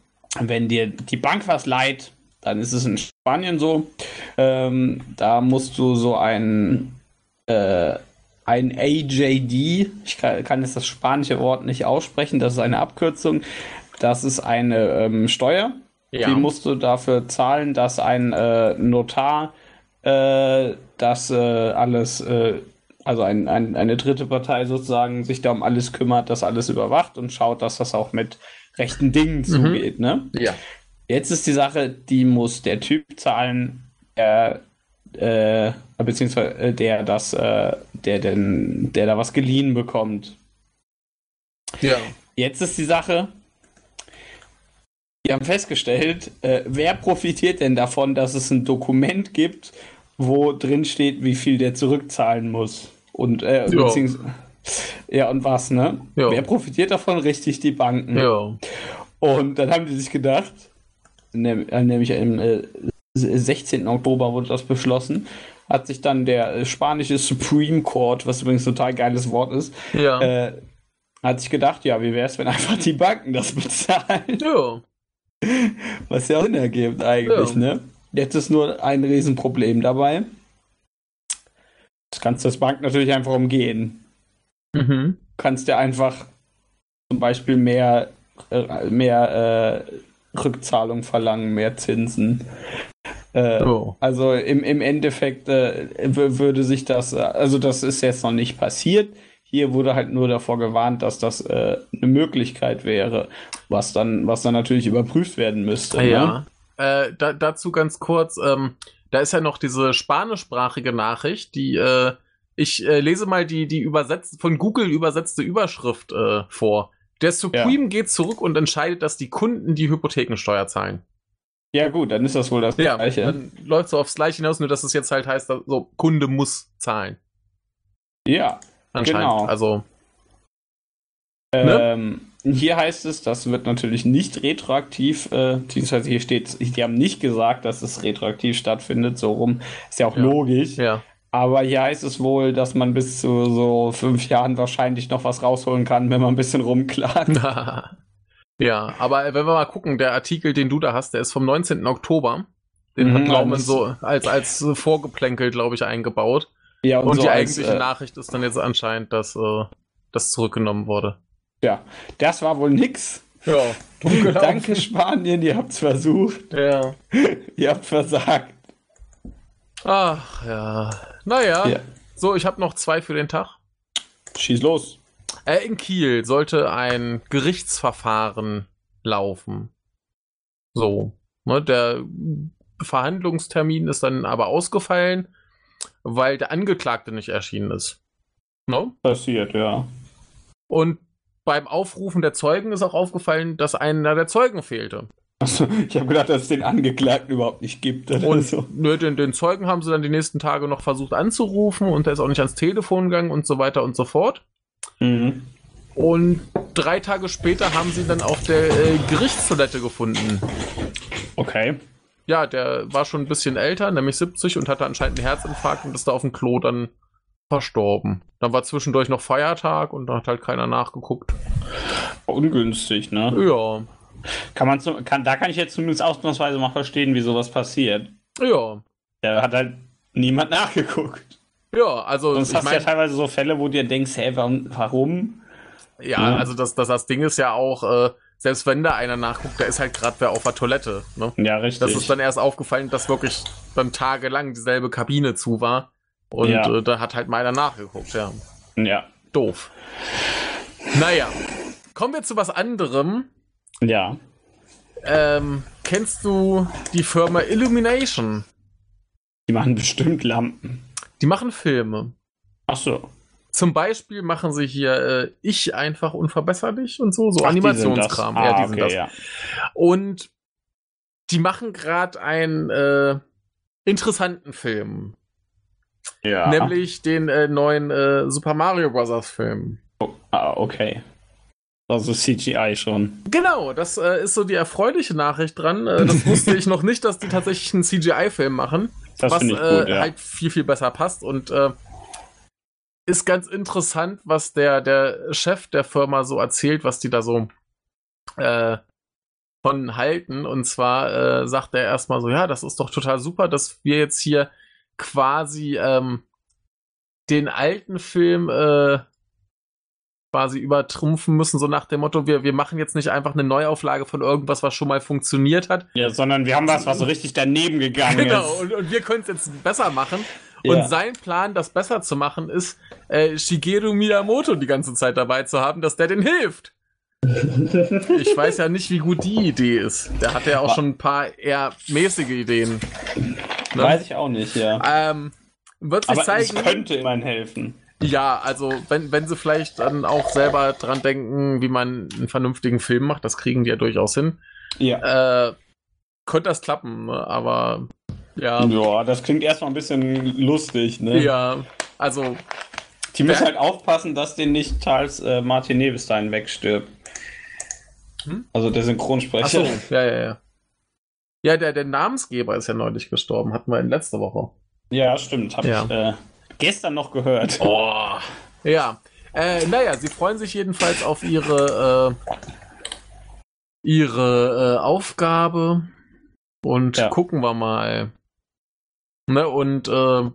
wenn dir die Bank was leiht, dann ist es in Spanien so. Ähm, da musst du so ein, äh, ein AJD, ich kann, kann, jetzt das spanische Wort nicht aussprechen, das ist eine Abkürzung. Das ist eine ähm, Steuer. Ja. Die musst du dafür zahlen, dass ein äh, Notar äh, das äh, alles äh, also ein, ein, eine dritte Partei sozusagen, sich da um alles kümmert, das alles überwacht und schaut, dass das auch mit rechten Dingen mhm. zugeht. Ne? Ja. Jetzt ist die Sache, die muss der Typ zahlen, der, äh, beziehungsweise äh, der das, äh, der denn, der da was geliehen bekommt. Ja. Jetzt ist die Sache, wir haben festgestellt, äh, wer profitiert denn davon, dass es ein Dokument gibt, wo drin steht, wie viel der zurückzahlen muss? Und, äh, ja, und was, ne? Jo. Wer profitiert davon? Richtig, die Banken. Ja. Und dann haben die sich gedacht, äh, nämlich im äh, 16. Oktober wurde das beschlossen, hat sich dann der äh, spanische Supreme Court, was übrigens ein total geiles Wort ist, ja. äh, hat sich gedacht, ja, wie wäre es, wenn einfach die Banken das <laughs> bezahlen? Ja. Was ja Sinn ergibt eigentlich, ne? Jetzt ist nur ein Riesenproblem dabei. Das kannst du als Bank natürlich einfach umgehen. Mhm. Du kannst dir einfach zum Beispiel mehr, äh, mehr äh, Rückzahlung verlangen, mehr Zinsen. Äh, oh. Also im, im Endeffekt äh, würde sich das, also das ist jetzt noch nicht passiert. Hier wurde halt nur davor gewarnt, dass das äh, eine Möglichkeit wäre, was dann, was dann natürlich überprüft werden müsste. Ja. Ne? Äh, da, dazu ganz kurz, ähm, da ist ja noch diese spanischsprachige Nachricht, die äh, ich äh, lese mal die, die übersetzt, von Google übersetzte Überschrift äh, vor. Der Supreme ja. geht zurück und entscheidet, dass die Kunden die Hypothekensteuer zahlen. Ja, gut, dann ist das wohl das ja, Gleiche. Dann läuft so aufs Gleiche hinaus, nur dass es jetzt halt heißt, so, Kunde muss zahlen. Ja, anscheinend. Genau. Also. Ne? Hier heißt es, das wird natürlich nicht retroaktiv, äh, beziehungsweise hier steht, die haben nicht gesagt, dass es retroaktiv stattfindet, so rum. Ist ja auch ja. logisch. Ja. Aber hier heißt es wohl, dass man bis zu so fünf Jahren wahrscheinlich noch was rausholen kann, wenn man ein bisschen rumklagt. <laughs> ja, aber wenn wir mal gucken, der Artikel, den du da hast, der ist vom 19. Oktober. Den mhm, hat Norman so als, als Vorgeplänkel, glaube ich, eingebaut. Ja, und, und so die als, eigentliche äh, Nachricht ist dann jetzt anscheinend, dass äh, das zurückgenommen wurde. Ja, das war wohl nix. Ja, <laughs> Danke Spanien, ihr habt's versucht. Ja. <laughs> ihr habt versagt. Ach ja. Naja. Ja. So, ich habe noch zwei für den Tag. Schieß los. Äh, in Kiel sollte ein Gerichtsverfahren laufen. So. Ne, der Verhandlungstermin ist dann aber ausgefallen, weil der Angeklagte nicht erschienen ist. No? Passiert, ja. Und beim Aufrufen der Zeugen ist auch aufgefallen, dass einer der Zeugen fehlte. Achso, ich habe gedacht, dass es den Angeklagten überhaupt nicht gibt. Oder und so. nö, den, den, Zeugen haben sie dann die nächsten Tage noch versucht anzurufen und der ist auch nicht ans Telefon gegangen und so weiter und so fort. Mhm. Und drei Tage später haben sie ihn dann auf der äh, Gerichtstoilette gefunden. Okay. Ja, der war schon ein bisschen älter, nämlich 70 und hatte anscheinend einen Herzinfarkt und ist da auf dem Klo dann verstorben. Dann war zwischendurch noch Feiertag und da hat halt keiner nachgeguckt. Ungünstig, ne? Ja. Kann man zum, kann, da kann ich jetzt zumindest ausnahmsweise mal verstehen, wie sowas passiert. Ja. Da hat halt niemand <laughs> nachgeguckt. Ja, also. Sonst hast du ja teilweise so Fälle, wo du dir denkst, hä, warum? warum? Ja, ja, also das, das, das Ding ist ja auch, äh, selbst wenn da einer nachguckt, da ist halt gerade wer auf der Toilette. Ne? Ja, richtig. Das ist dann erst aufgefallen, dass wirklich dann tagelang dieselbe Kabine zu war. Und ja. äh, da hat halt meiner nachgeguckt, ja. Ja. Doof. Naja. Kommen wir zu was anderem. Ja. Ähm, kennst du die Firma Illumination? Die machen bestimmt Lampen. Die machen Filme. Ach so. Zum Beispiel machen sie hier äh, Ich einfach unverbesserlich und so, so Ach, Animationskram. Die ah, ja, die okay, Ja. Und die machen gerade einen äh, interessanten Film. Ja. Nämlich den äh, neuen äh, Super Mario Bros. Film. Oh, ah, okay. Also CGI schon. Genau, das äh, ist so die erfreuliche Nachricht dran. Äh, das <laughs> wusste ich noch nicht, dass die tatsächlich einen CGI-Film machen. Das was ich gut, äh, ja. halt viel, viel besser passt. Und äh, ist ganz interessant, was der, der Chef der Firma so erzählt, was die da so von halten. Und zwar sagt er erstmal so, ja, das ist doch total super, dass wir jetzt hier quasi ähm, den alten Film äh, quasi übertrumpfen müssen, so nach dem Motto, wir, wir machen jetzt nicht einfach eine Neuauflage von irgendwas, was schon mal funktioniert hat. Ja, sondern wir haben was, was so richtig daneben gegangen <laughs> genau, ist. Genau, und, und wir können es jetzt besser machen. Ja. Und sein Plan, das besser zu machen, ist, äh, Shigeru Miyamoto die ganze Zeit dabei zu haben, dass der den hilft. <laughs> ich weiß ja nicht, wie gut die Idee ist. Der hat ja auch schon ein paar eher mäßige Ideen. Ne? Weiß ich auch nicht, ja. Ähm, wird sich Aber zeigen. Es könnte immerhin helfen. Ja, also wenn, wenn sie vielleicht dann auch selber dran denken, wie man einen vernünftigen Film macht, das kriegen die ja durchaus hin. Ja. Äh, könnte das klappen, ne? aber ja. Ja, das klingt erstmal ein bisschen lustig, ne? Ja, also. Die müssen halt aufpassen, dass den nicht Charles äh, Martinet bis dahin wegstirbt. Hm? Also der Synchronsprecher. Ach so, ja, ja, ja. Ja, der, der Namensgeber ist ja neulich gestorben, hatten wir in letzter Woche. Ja, stimmt. Hab ja. ich äh, gestern noch gehört. Oh. Ja. Äh, naja, sie freuen sich jedenfalls auf ihre, äh, ihre äh, Aufgabe und ja. gucken wir mal. Ne, und äh,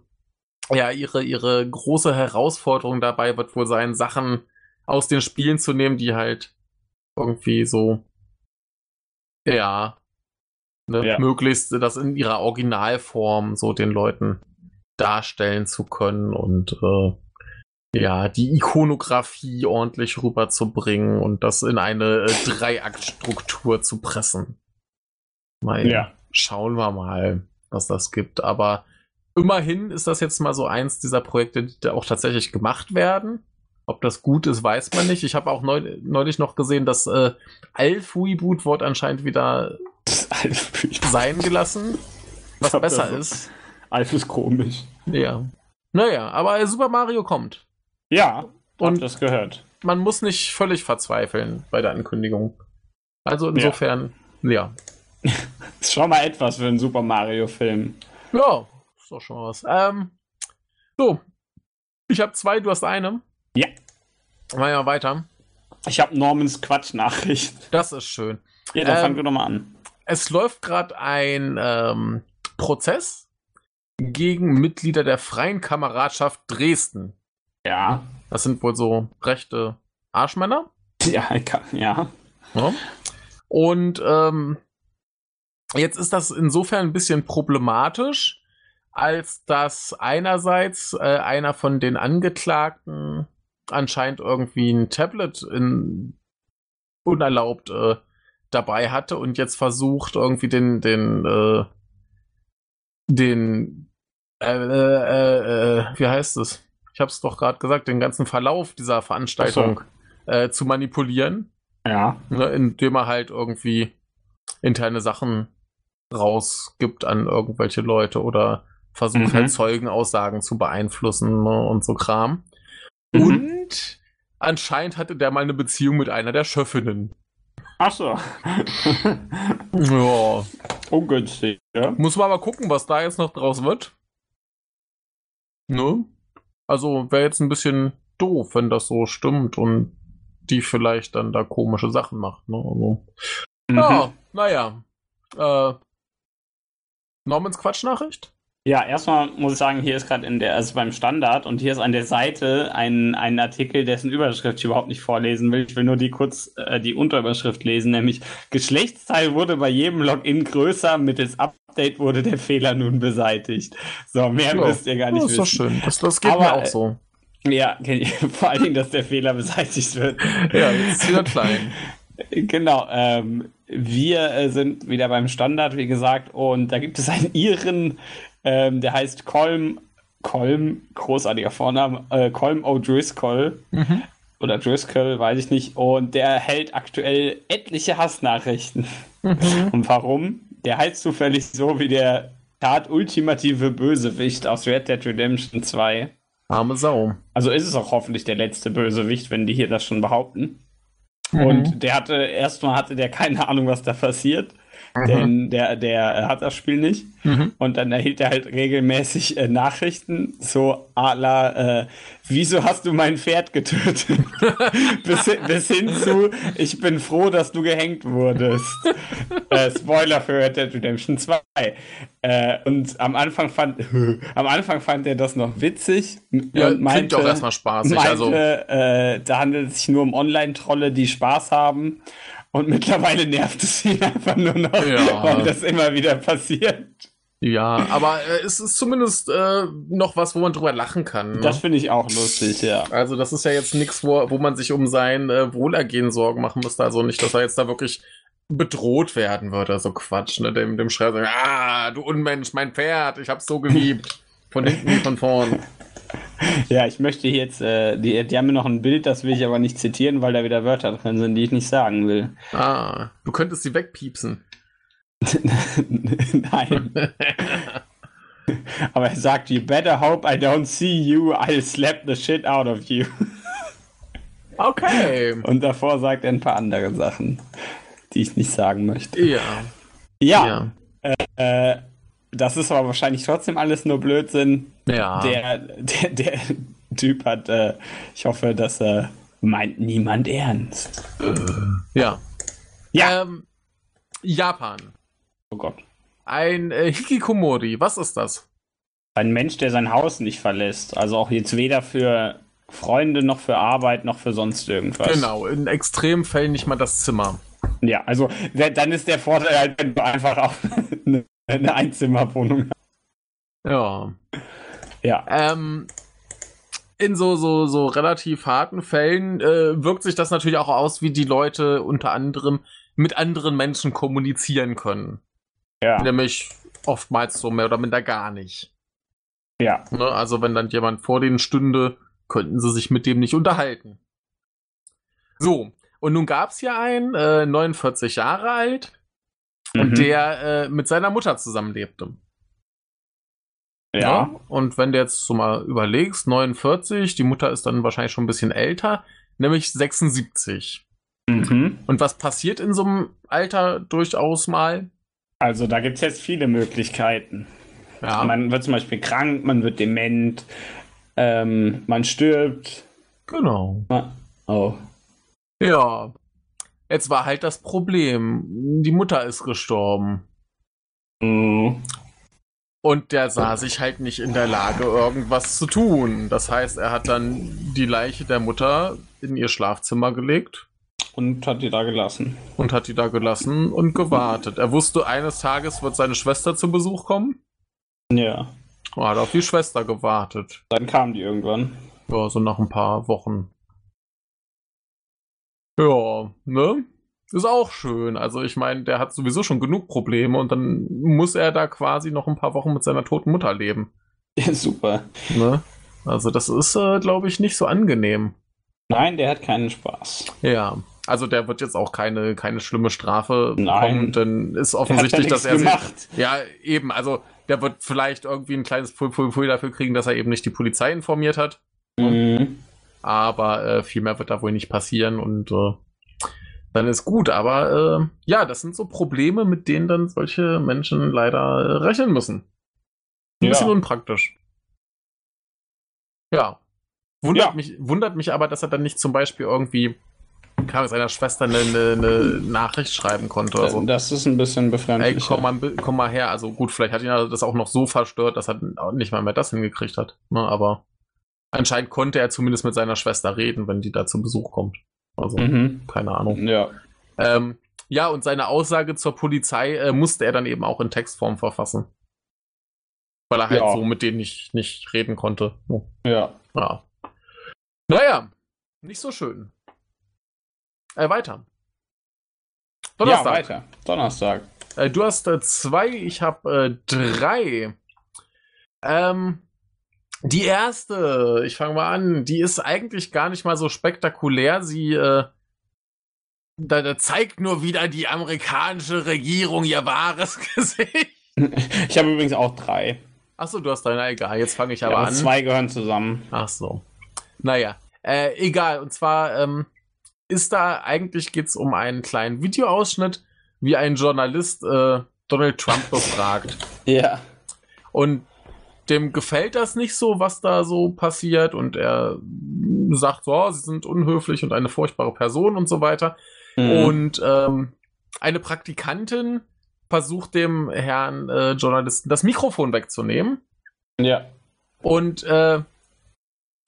ja, ihre, ihre große Herausforderung dabei wird wohl sein, Sachen aus den Spielen zu nehmen, die halt irgendwie so, ja, ne, ja. möglichst das in ihrer Originalform so den Leuten darstellen zu können und äh, ja, die Ikonografie ordentlich rüberzubringen und das in eine äh, Dreiaktstruktur zu pressen. Mal ja. Schauen wir mal, was das gibt. Aber immerhin ist das jetzt mal so eins dieser Projekte, die auch tatsächlich gemacht werden. Ob das gut ist, weiß man nicht. Ich habe auch neu, neulich noch gesehen, dass äh, Alf Reboot wird anscheinend wieder sein gelassen, was besser ist. Alf ist komisch. Ja. Naja, aber Super Mario kommt. Ja, und das gehört. Man muss nicht völlig verzweifeln bei der Ankündigung. Also insofern, ja. <laughs> ja. ist schon mal etwas für einen Super Mario-Film. Ja, ist doch schon mal was. Ähm, so, ich habe zwei, du hast eine. Ja. Mal ja weiter. Ich habe Normans Quatsch-Nachricht. Das ist schön. Ja, dann ähm, fangen wir nochmal an. Es läuft gerade ein ähm, Prozess gegen Mitglieder der Freien Kameradschaft Dresden. Ja. Das sind wohl so rechte Arschmänner. Ja, <laughs> ja. ja. Und ähm, jetzt ist das insofern ein bisschen problematisch, als dass einerseits äh, einer von den Angeklagten anscheinend irgendwie ein Tablet in, unerlaubt äh, dabei hatte und jetzt versucht, irgendwie den, den, äh, den, äh, äh, äh, wie heißt es? Ich habe es doch gerade gesagt, den ganzen Verlauf dieser Veranstaltung so. äh, zu manipulieren. Ja. Ne, indem er halt irgendwie interne Sachen rausgibt an irgendwelche Leute oder versucht mhm. halt Zeugenaussagen zu beeinflussen ne, und so Kram. Mhm. Und anscheinend hatte der mal eine Beziehung mit einer der Schöffinnen. Ach so. <laughs> ja. Ungünstig, ja. Muss man aber gucken, was da jetzt noch draus wird. Ne? Also wäre jetzt ein bisschen doof, wenn das so stimmt und die vielleicht dann da komische Sachen macht. Ne? Also, mhm. Ja, naja. Äh, Normans Quatschnachricht? Ja, erstmal muss ich sagen, hier ist gerade in der, also beim Standard und hier ist an der Seite ein, ein Artikel, dessen Überschrift ich überhaupt nicht vorlesen will. Ich will nur die kurz äh, die Unterüberschrift lesen, nämlich Geschlechtsteil wurde bei jedem Login größer, mittels Update wurde der Fehler nun beseitigt. So, mehr ja, müsst ihr gar nicht das wissen. Das ist doch schön. Das, das geht Aber, mir auch so. Äh, ja, <laughs> vor allen Dingen, dass der Fehler beseitigt wird. <laughs> Ja, jetzt ist wieder klein. <laughs> Genau, ähm, wir äh, sind wieder beim Standard, wie gesagt, und da gibt es einen Iren, ähm, der heißt Colm, Colm, großartiger Vorname, äh, Colm O'Driscoll. Mhm. Oder Driscoll, weiß ich nicht. Und der hält aktuell etliche Hassnachrichten. Mhm. Und warum? Der heißt zufällig so wie der Tat ultimative Bösewicht aus Red Dead Redemption 2. Arme Sau. Also ist es auch hoffentlich der letzte Bösewicht, wenn die hier das schon behaupten. Mhm. Und der hatte, erstmal hatte der keine Ahnung, was da passiert. Denn <laughs> der, der hat das Spiel nicht. Mhm. Und dann erhielt er halt regelmäßig äh, Nachrichten, so la, äh, wieso hast du mein Pferd getötet? <laughs> bis, bis, hin zu, ich bin froh, dass du gehängt wurdest. äh, Spoiler für Red Dead Redemption 2. Äh, und am Anfang fand, <laughs> am Anfang fand er das noch witzig. Ja, und meinte, auch erstmal spaßig. Meinte, also. Äh, da handelt es sich nur um Online-Trolle, die Spaß haben. Und mittlerweile nervt es ihn einfach nur noch, ja. weil das immer wieder passiert. Ja, aber äh, es ist zumindest äh, noch was, wo man drüber lachen kann. Ne? Das finde ich auch lustig, ja. Also das ist ja jetzt nichts, wo, wo man sich um sein äh, Wohlergehen Sorgen machen müsste. Also nicht, dass er jetzt da wirklich bedroht werden würde. So Quatsch, ne? Dem, dem Schreiber, ah, du Unmensch, mein Pferd, ich hab's so geliebt. Von hinten, von vorn. Ja, ich möchte jetzt, äh, die, die haben mir noch ein Bild, das will ich aber nicht zitieren, weil da wieder Wörter drin sind, die ich nicht sagen will. Ah, du könntest sie wegpiepsen. <laughs> Nein. <laughs> aber er sagt, you better hope I don't see you, I'll slap the shit out of you. Okay. Und davor sagt er ein paar andere Sachen, die ich nicht sagen möchte. Ja. Ja. ja. Äh, äh, das ist aber wahrscheinlich trotzdem alles nur Blödsinn. Ja. <laughs> Der, der, der Typ hat, äh, ich hoffe, dass er meint niemand ernst. Äh, ja. Ja. Ähm, Japan. Oh Gott. Ein äh, Hikikomori, was ist das? Ein Mensch, der sein Haus nicht verlässt. Also auch jetzt weder für Freunde noch für Arbeit noch für sonst irgendwas. Genau, in extremen Fällen nicht mal das Zimmer. Ja, also dann ist der Vorteil halt, wenn du einfach auch eine <laughs> eine Einzimmerwohnung. Ja. Ja. Ähm, in so, so, so relativ harten Fällen äh, wirkt sich das natürlich auch aus, wie die Leute unter anderem mit anderen Menschen kommunizieren können. Ja. Nämlich oftmals so mehr oder minder gar nicht. Ja. Ne? Also wenn dann jemand vor denen stünde, könnten sie sich mit dem nicht unterhalten. So, und nun gab es ja einen, äh, 49 Jahre alt, und mhm. der äh, mit seiner Mutter zusammenlebte. Ja. ja. Und wenn du jetzt so mal überlegst, 49, die Mutter ist dann wahrscheinlich schon ein bisschen älter, nämlich 76. Mhm. Und was passiert in so einem Alter durchaus mal? Also da gibt es jetzt viele Möglichkeiten. Ja. Man wird zum Beispiel krank, man wird dement, ähm, man stirbt. Genau. Oh. Ja. Jetzt war halt das Problem. Die Mutter ist gestorben. Mhm. Und der sah sich halt nicht in der Lage, irgendwas zu tun. Das heißt, er hat dann die Leiche der Mutter in ihr Schlafzimmer gelegt. Und hat die da gelassen. Und hat die da gelassen und gewartet. Er wusste, eines Tages wird seine Schwester zum Besuch kommen. Ja. Er hat auf die Schwester gewartet. Dann kam die irgendwann. Ja, so nach ein paar Wochen. Ja, ne? Ist auch schön. Also ich meine, der hat sowieso schon genug Probleme und dann muss er da quasi noch ein paar Wochen mit seiner toten Mutter leben. <laughs> Ja, super. Ne? Also das ist, äh, glaube ich, nicht so angenehm. Nein, der hat keinen Spaß. Ja. Also der wird jetzt auch keine, keine schlimme Strafe Nein. bekommen, denn ist offensichtlich, ja dass er gemacht. sich. Ja, eben, also der wird vielleicht irgendwie ein kleines Pfui, Pfui, Pfui dafür kriegen, dass er eben nicht die Polizei informiert hat. Mhm. Aber äh, viel mehr wird da wohl nicht passieren und äh, dann ist gut. Aber äh, ja, das sind so Probleme, mit denen dann solche Menschen leider äh, rechnen müssen. Ein Ja. bisschen unpraktisch. Ja. Wundert, Ja. Mich, wundert mich aber, dass er dann nicht zum Beispiel irgendwie kam seiner Schwester eine, eine, Nachricht schreiben konnte oder so. Das ist ein bisschen Ey, befremdlich. komm mal, komm mal her. Also gut, vielleicht hat ihn das auch noch so verstört, dass er nicht mal mehr das hingekriegt hat. Ne? Aber anscheinend konnte er zumindest mit seiner Schwester reden, wenn die da zu Besuch kommt. Also, Mhm. keine Ahnung. Ja. Ähm, ja, und seine Aussage zur Polizei äh, musste er dann eben auch in Textform verfassen. Weil er halt Ja. so mit denen nicht, nicht reden konnte. Ja. Ja. Naja, nicht so schön. Äh, weiter. Ja, Donnerstag. weiter. Donnerstag. Äh, du hast äh, zwei, ich habe äh, drei. Ähm, die erste, ich fange mal an, die ist eigentlich gar nicht mal so spektakulär. Sie äh, da, da zeigt nur wieder die amerikanische Regierung ihr wahres <laughs> Gesicht. Ich habe übrigens auch drei. Achso, du hast deine, egal, jetzt fange ich Ja, aber aber an. zwei gehören zusammen. Ach so. Naja, äh, egal. Und zwar ähm, ist da eigentlich geht's um einen kleinen Videoausschnitt, wie ein Journalist äh, Donald Trump befragt. <laughs> Ja. Und dem gefällt das nicht so, was da so passiert. Und er sagt so, oh, sie sind unhöflich und eine furchtbare Person und so weiter. Mhm. Und ähm, eine Praktikantin versucht dem Herrn äh, Journalisten das Mikrofon wegzunehmen. ja. Und äh,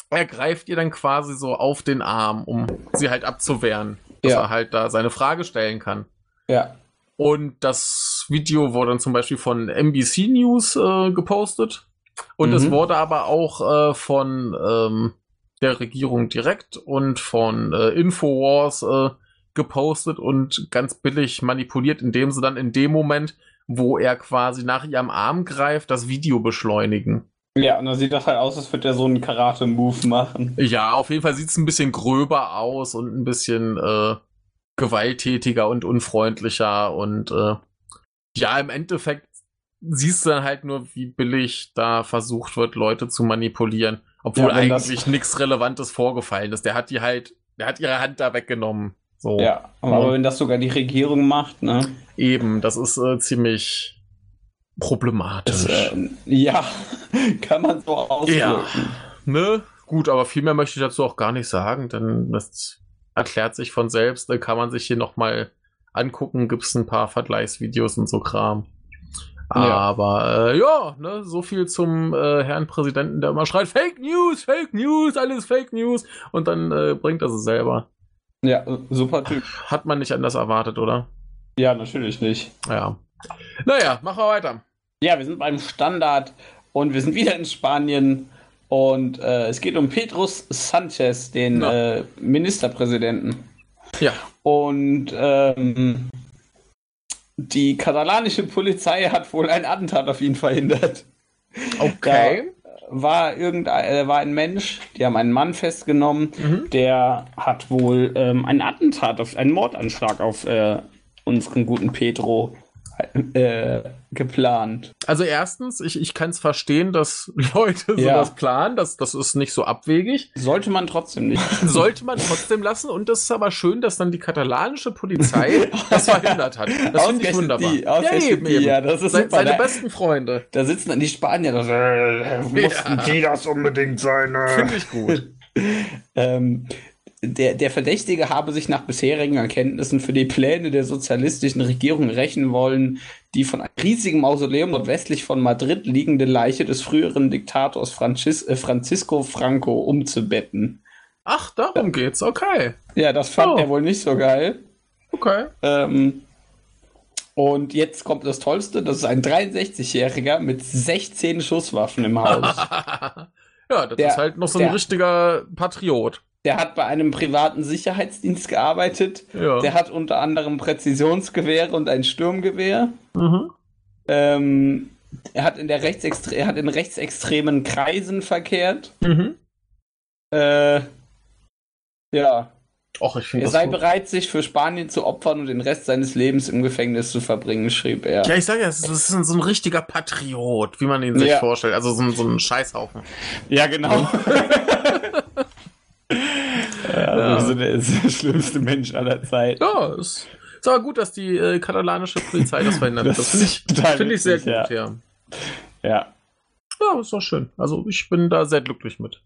er greift ihr dann quasi so auf den Arm, um sie halt abzuwehren, dass Ja. er halt da seine Frage stellen kann. Ja. Und das Video wurde dann zum Beispiel von NBC News äh, gepostet. Und es Mhm. wurde aber auch äh, von ähm, der Regierung direkt und von äh, Infowars äh, gepostet und ganz billig manipuliert, indem sie dann in dem Moment, wo er quasi nach ihrem Arm greift, das Video beschleunigen. Ja, und dann sieht das halt aus, als würde er so einen Karate-Move machen. Ja, auf jeden Fall sieht es ein bisschen gröber aus und ein bisschen äh, gewalttätiger und unfreundlicher und äh, ja, im Endeffekt siehst du dann halt nur, wie billig da versucht wird, Leute zu manipulieren, obwohl Ja, eigentlich nichts Relevantes vorgefallen ist. Der hat die halt, der hat ihre Hand da weggenommen. So. Ja, aber wenn das sogar die Regierung macht, ne? Eben, das ist äh, ziemlich problematisch. Das, äh, ja, <laughs> kann man so ausdrücken. Ja, ne? Gut, aber viel mehr möchte ich dazu auch gar nicht sagen, denn das erklärt sich von selbst. Da kann man sich hier nochmal angucken, gibt es ein paar Vergleichsvideos und so Kram. Ja. Aber äh, ja, ne, so viel zum äh, Herrn Präsidenten, der immer schreit, Fake News, Fake News, alles Fake News und dann äh, bringt er sie selber. Ja, super Typ. Hat man nicht anders erwartet, oder? Ja, natürlich nicht. Ja. Naja, machen wir weiter. Ja, wir sind beim Standard und wir sind wieder in Spanien und äh, es geht um Pedros Sanchez, den Ja. äh, Ministerpräsidenten. Ja. Und ähm, die katalanische Polizei hat wohl ein Attentat auf ihn verhindert. Okay. War irgendein, äh, war ein Mensch, die haben einen Mann festgenommen, Mhm. der hat wohl ähm, ein Attentat auf einen Mordanschlag auf äh, unseren guten Pedro äh, geplant. Also erstens, ich, ich kann es verstehen, dass <laughs> Leute Ja. sowas planen, das, das ist nicht so abwegig. Sollte man trotzdem nicht. <laughs> Sollte man trotzdem lassen und das ist aber schön, dass dann die katalanische Polizei <laughs> das verhindert hat. Das finde ich wunderbar. die, ausgerechnet die, ja, das ist Se super. Seine Da- besten Freunde. Da sitzen dann die Spanier, das, äh, mussten die das unbedingt sein. Äh. Finde ich gut. Ähm, der, der Verdächtige habe sich nach bisherigen Erkenntnissen für die Pläne der sozialistischen Regierung rächen wollen, die von einem riesigen Mausoleum nordwestlich von Madrid liegende Leiche des früheren Diktators Francis, äh, Francisco Franco umzubetten. Ach, darum geht's. Okay. Ja, das fand Oh. er wohl nicht so geil. Okay. Ähm, und jetzt kommt das Tollste, das ist ein 63-Jähriger mit 16 Schusswaffen im Haus. <laughs> ja, das Der- ist halt noch so ein der- richtiger Patriot. Der hat bei einem privaten Sicherheitsdienst gearbeitet. Ja. Der hat unter anderem Präzisionsgewehre und ein Sturmgewehr. Mhm. Ähm, er hat in der Rechtsextre er hat in rechtsextremen Kreisen verkehrt. Mhm. Äh, ja. Och, ich er sei gut. bereit, sich für Spanien zu opfern und den Rest seines Lebens im Gefängnis zu verbringen, schrieb er. Ja, ich sage ja, das ist so ein richtiger Patriot, wie man ihn sich ja. vorstellt. Also so ein, so ein Scheißhaufen. Ja, genau. <laughs> also ja. der, der schlimmste Mensch aller Zeiten. Ja, ist, ist aber gut, dass die äh, katalanische Polizei das verhindert. Das, das finde ich, find ich sehr gut, ja. Ja. ja. Ja, ist doch schön. Also ich bin da sehr glücklich mit.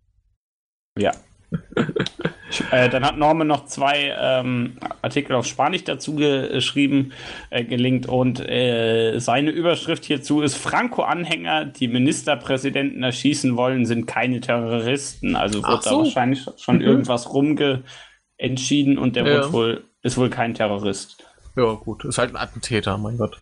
Ja. <laughs> äh, dann hat Norman noch zwei ähm, Artikel auf Spanisch dazu geschrieben, äh, gelingt und äh, seine Überschrift hierzu ist: Franco-Anhänger, die Ministerpräsidenten erschießen wollen, sind keine Terroristen. Also wird so. da wahrscheinlich schon mhm. irgendwas rumge entschieden und der ja. wohl, ist wohl kein Terrorist. Ja, gut, ist halt ein Attentäter, mein Gott.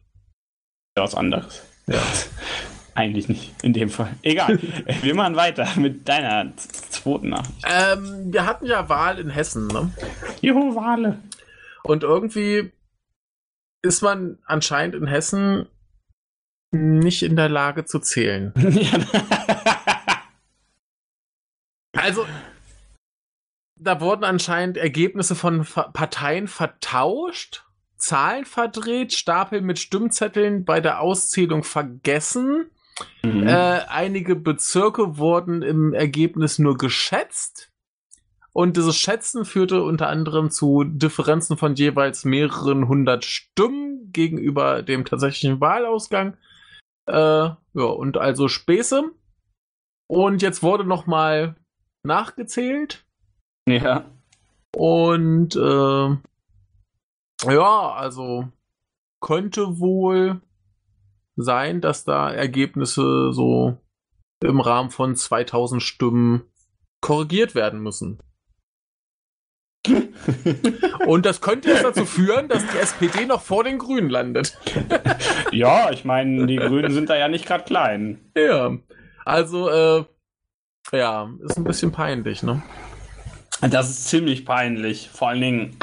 Ja, was anderes. Ja. <laughs> Eigentlich nicht, in dem Fall. Egal. <laughs> wir machen weiter mit deiner zweiten Nachricht. Ähm, wir hatten ja Wahl in Hessen, ne? Juhu, Wale. Und irgendwie ist man anscheinend in Hessen nicht in der Lage zu zählen. <laughs> also, da wurden anscheinend Ergebnisse von Parteien vertauscht, Zahlen verdreht, Stapel mit Stimmzetteln bei der Auszählung vergessen Mhm. Äh, einige Bezirke wurden im Ergebnis nur geschätzt. Und dieses Schätzen führte unter anderem zu Differenzen von jeweils mehreren hundert Stimmen gegenüber dem tatsächlichen Wahlausgang. Äh, ja, und also Späße. Und jetzt wurde nochmal nachgezählt. Ja. Und äh, ja, also könnte wohl sein, dass da Ergebnisse so im Rahmen von 2000 Stimmen korrigiert werden müssen. <laughs> Und das könnte jetzt dazu führen, dass die SPD noch vor den Grünen landet. <laughs> ja, ich meine, die Grünen sind da ja nicht gerade klein. Ja, also, äh, ja, ist ein bisschen peinlich, ne? Das ist ziemlich peinlich. Vor allen Dingen,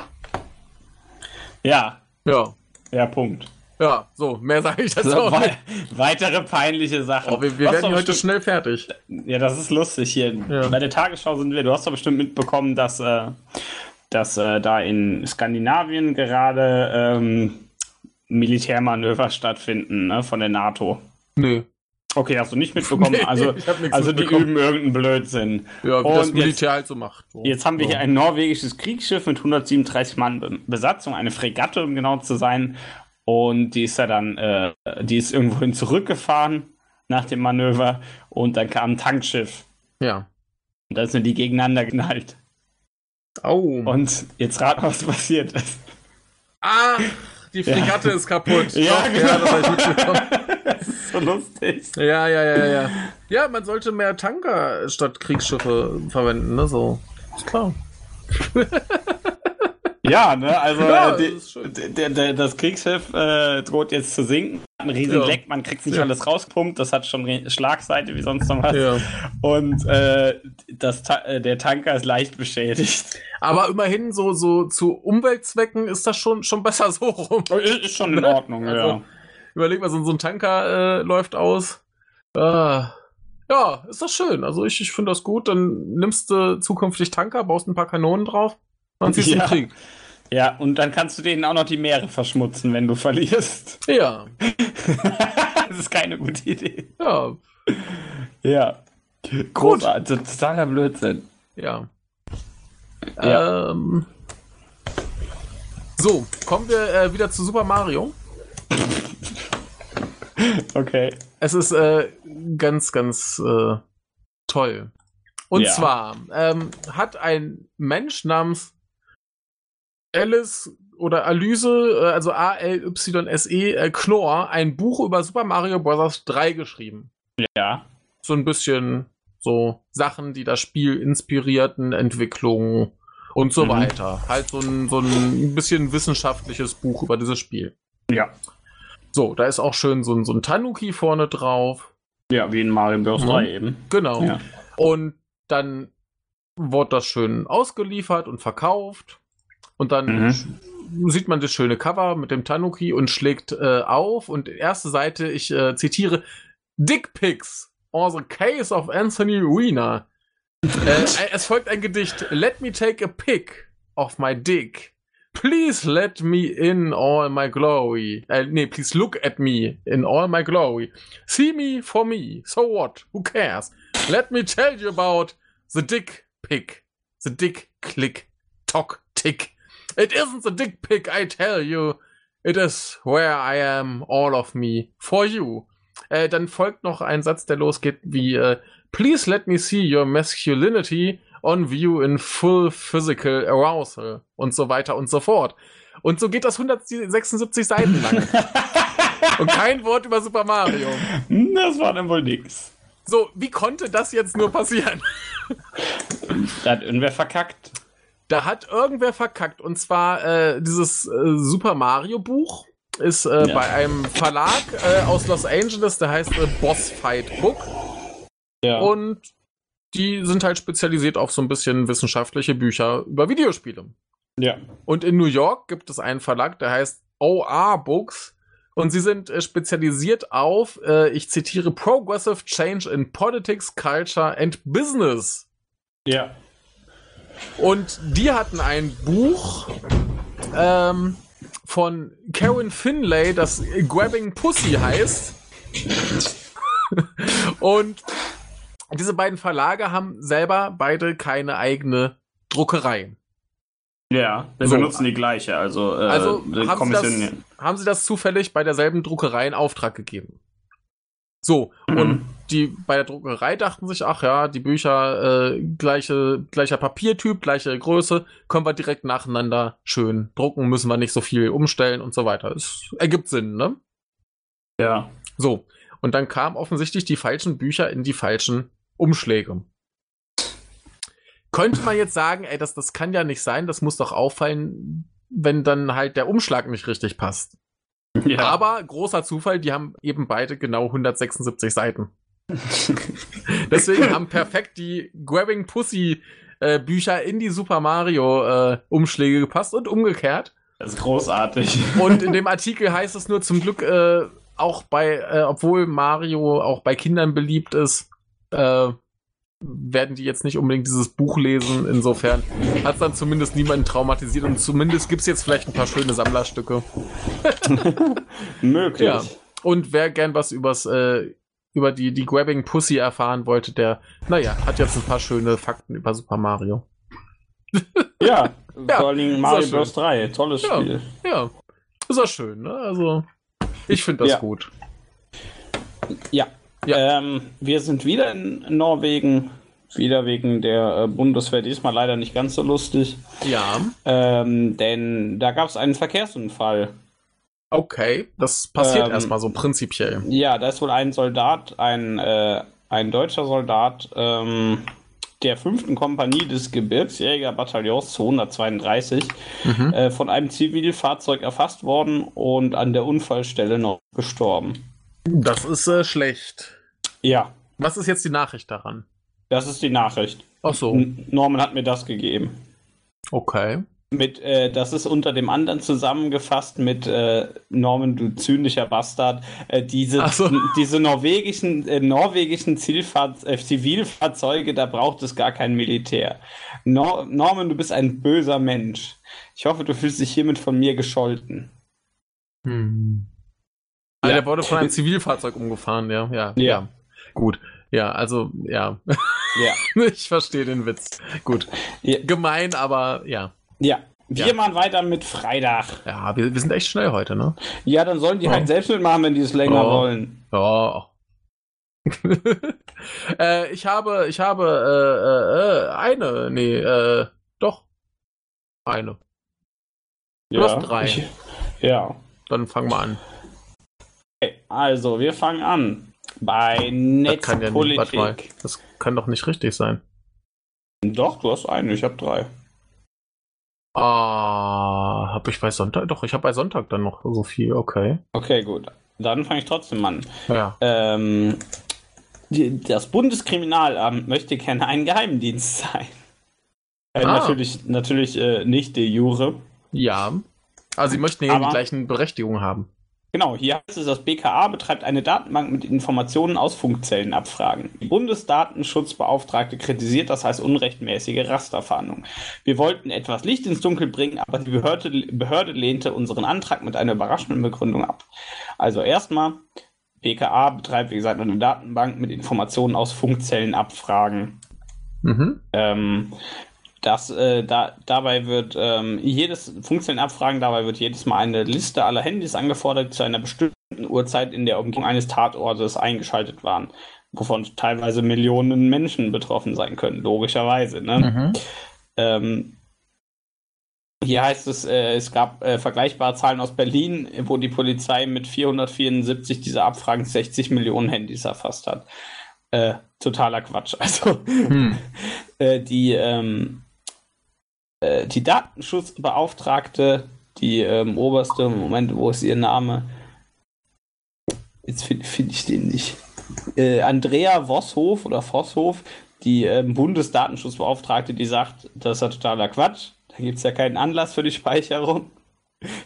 ja. Ja. Ja, Punkt. Ja, so, mehr sage ich dazu so, auch nicht. Weitere peinliche Sachen. Oh, wir, wir werden heute bestimmt, schnell fertig. Ja, das ist lustig hier. Ja. Bei der Tagesschau sind wir, du hast doch bestimmt mitbekommen, dass, äh, dass äh, da in Skandinavien gerade ähm, Militärmanöver stattfinden ne, von der NATO. Nö. Okay, hast du nicht mitbekommen? <laughs> Nee, also, also die üben irgendeinen Blödsinn. Ja, wie Und das Militär jetzt, halt so macht. So. Jetzt haben wir hier ein norwegisches Kriegsschiff mit 137 Mann Besatzung, eine Fregatte, um genau zu sein. Und die ist ja dann, äh, die ist irgendwohin zurückgefahren nach dem Manöver und dann kam ein Tankschiff. Ja. Und da sind die gegeneinander geknallt. Oh. Und jetzt rat, was passiert ist. Ah, die Fregatte ja. ist kaputt. Ja, Doch, genau. ja, das habe ich mitbekommen. <laughs> das ist so lustig. Ja, ja, ja, ja. Ja, man sollte mehr Tanker statt Kriegsschiffe verwenden, ne? So. Ist klar. <laughs> Ja, ne, also ja, äh, das, das Kriegsschiff äh, droht jetzt zu sinken. Ein riesen ja. Leck, man kriegt nicht ja. alles rauspumpt, das hat schon Schlagseite wie sonst noch was. Ja. Und äh, das, äh, der Tanker ist leicht beschädigt. Aber immerhin so, so zu Umweltzwecken ist das schon, schon besser so rum. Oh, ist schon in ne? Ordnung, also, ja. Überleg mal, so, so ein Tanker äh, läuft aus. Äh, ja, ist das schön. Also ich, ich finde das gut. Dann nimmst du zukünftig Tanker, baust ein paar Kanonen drauf und ziehst ja. Krieg. Ja, und dann kannst du denen auch noch die Meere verschmutzen, wenn du verlierst. Ja. <laughs> das ist keine gute Idee. Ja. Ja. Großartig, totaler Blödsinn. Ja. ja. Ähm, so, kommen wir äh, wieder zu Super Mario. <laughs> okay. Es ist äh, ganz, ganz äh, toll. Und ja. zwar ähm, hat ein Mensch namens Alice oder Alyse, äh, also A-L-Y-S-E, äh, Knorr, ein Buch über Super Mario Bros. 3 geschrieben. Ja. So ein bisschen so Sachen, die das Spiel inspirierten, Entwicklungen und so mhm. weiter. Halt so ein, so ein bisschen wissenschaftliches Buch über dieses Spiel. Ja. So, da ist auch schön so ein, so ein Tanuki vorne drauf. Ja, wie in Mario Bros. 3 mhm. eben. Genau. Ja. Und dann wurde das schön ausgeliefert und verkauft. Und dann mhm. sieht man das schöne Cover mit dem Tanuki und schlägt äh, auf. Und erste Seite, ich äh, zitiere, Dick Pics or the Case of Anthony Weiner. äh, es folgt ein Gedicht. Let me take a pic of my dick. Please let me in all my glory. Äh, nee, please look at me in all my glory. See me for me. So what? Who cares? Let me tell you about the dick pic. The dick click. Tock tick. It isn't the dick pic, I tell you. It is where I am, all of me, for you. Äh, dann folgt noch ein Satz, der losgeht wie äh, Please let me see your masculinity on view in full physical arousal und so weiter und so fort. Und so geht das 176 Seiten lang. <laughs> und kein Wort über Super Mario. Das war dann wohl nix. So, wie konnte das jetzt nur passieren? da hat irgendwer verkackt. Da hat irgendwer verkackt. Und zwar äh, dieses äh, Super Mario Buch ist äh, ja. bei einem Verlag äh, aus Los Angeles, der heißt äh, Boss Fight Book. Ja. Und die sind halt spezialisiert auf so ein bisschen wissenschaftliche Bücher über Videospiele. Ja. Und in New York gibt es einen Verlag, der heißt OR Books. Und sie sind äh, spezialisiert auf, äh, ich zitiere, Progressive Change in Politics, Culture and Business. Ja. Und die hatten ein Buch ähm, von Karen Finlay, das Grabbing Pussy heißt. <laughs> Und diese beiden Verlage haben selber beide keine eigene Druckerei. Ja, wir so. benutzen die gleiche, also, äh, also haben, sie das, haben sie das zufällig bei derselben Druckerei in Auftrag gegeben. So, mhm. und die bei der Druckerei dachten sich, ach ja, die Bücher, äh, gleiche, gleicher Papiertyp, gleiche Größe, können wir direkt nacheinander schön drucken, müssen wir nicht so viel umstellen und so weiter. Es ergibt Sinn, ne? Ja. So, und dann kamen offensichtlich die falschen Bücher in die falschen Umschläge. Könnte man jetzt sagen, ey, das, das kann ja nicht sein, das muss doch auffallen, wenn dann halt der Umschlag nicht richtig passt. <laughs> Ja. Aber großer Zufall, die haben eben beide genau 176 Seiten. <laughs> Deswegen haben perfekt die Grabbing Pussy äh, Bücher in die Super Mario äh, Umschläge gepasst und umgekehrt. Das ist großartig. Und in dem <laughs> Artikel heißt es nur zum Glück äh, auch bei, äh, obwohl Mario auch bei Kindern beliebt ist, äh, werden die jetzt nicht unbedingt dieses Buch lesen. Insofern hat es dann zumindest niemanden traumatisiert und zumindest gibt es jetzt vielleicht ein paar schöne Sammlerstücke. <laughs> Möglich. Ja. Und wer gern was übers, äh, über die, die Grabbing Pussy erfahren wollte, der, naja, hat jetzt ein paar schöne Fakten über Super Mario. ja, <laughs> ja, vor allem Mario Bros. 3, tolles ja, Spiel. Ja, ist auch schön, ne? Also, ich finde das ja. gut. Ja, ja. Ähm, wir sind wieder in Norwegen, wieder wegen der äh, Bundeswehr, diesmal leider nicht ganz so lustig. Ja. Ähm, denn da gab es einen Verkehrsunfall. Okay, das passiert ähm, erstmal so prinzipiell. Ja, da ist wohl ein Soldat, ein, äh, ein deutscher Soldat ähm, der 5. Kompanie des Gebirgsjägerbataillons 232 mhm. äh, von einem Zivilfahrzeug erfasst worden und an der Unfallstelle noch gestorben. Das ist äh, schlecht. Ja. Was ist jetzt die Nachricht daran? Das ist die Nachricht. Ach so. Norman hat mir das gegeben. Okay. Mit, äh, das ist unter dem anderen zusammengefasst mit äh, Norman, du zynischer Bastard. Äh, diese, so. <laughs> diese norwegischen, äh, norwegischen Zielfahr äh, Zivilfahrzeuge, da braucht es gar kein Militär. Nor Norman, du bist ein böser Mensch. Ich hoffe, du fühlst dich hiermit von mir gescholten. Hm. Also ja. der wurde von einem <laughs> Zivilfahrzeug umgefahren, ja. Ja. ja. ja. Gut. Ja, also, ja. Ja. <laughs> ich verstehe den Witz. Gut. Ja. Gemein, aber ja. Ja. Wir ja. machen weiter mit Freitag. Ja, wir, wir sind echt schnell heute, ne? Ja, dann sollen die halt oh. halt selbst mitmachen, wenn die es länger oh. wollen. Ja. <laughs> äh, ich habe, ich habe äh, äh, eine, nee, äh, doch. Eine. Du ja, hast drei. Ich, ja. Dann fangen wir an. Also, wir fangen an. Bei Netzpolitik. Ja das kann doch nicht richtig sein. Doch, du hast einen, ich habe drei. Ah, habe ich bei Sonntag? Doch, ich habe bei Sonntag dann noch so viel, okay. Okay, gut. Dann fange ich trotzdem an. Ja. Ähm, die, das Bundeskriminalamt möchte gerne ein Geheimdienst sein. Äh, ah. Natürlich, natürlich äh, nicht de jure. Ja. Also sie möchten ja die gleichen Berechtigungen haben. Genau, hier heißt es, das BKA betreibt eine Datenbank mit Informationen aus Funkzellenabfragen. Die Bundesdatenschutzbeauftragte kritisiert das als unrechtmäßige Rasterfahndung. Wir wollten etwas Licht ins Dunkel bringen, aber die Behörde, Behörde lehnte unseren Antrag mit einer überraschenden Begründung ab. Also erstmal, BKA betreibt, wie gesagt, eine Datenbank mit Informationen aus Funkzellenabfragen. Mhm. Ähm, das, äh, da, dabei wird ähm, jedes Funkzellenabfragen, dabei wird jedes Mal eine Liste aller Handys angefordert, die zu einer bestimmten Uhrzeit in der Umgebung eines Tatortes eingeschaltet waren, wovon teilweise Millionen Menschen betroffen sein können, logischerweise. Ne? Mhm. Ähm, hier heißt es, äh, es gab äh, vergleichbare Zahlen aus Berlin, wo die Polizei mit 474 dieser Abfragen 60 Millionen Handys erfasst hat. Äh, totaler Quatsch. <laughs> Also hm. äh, die, ähm, äh, die Datenschutzbeauftragte, die ähm, oberste, Moment, wo ist ihr Name? Jetzt finde find ich den nicht. Äh, Andrea Vosshof oder Vosshof, die ähm, Bundesdatenschutzbeauftragte, die sagt, das ist ja totaler Quatsch. Da gibt es ja keinen Anlass für die Speicherung.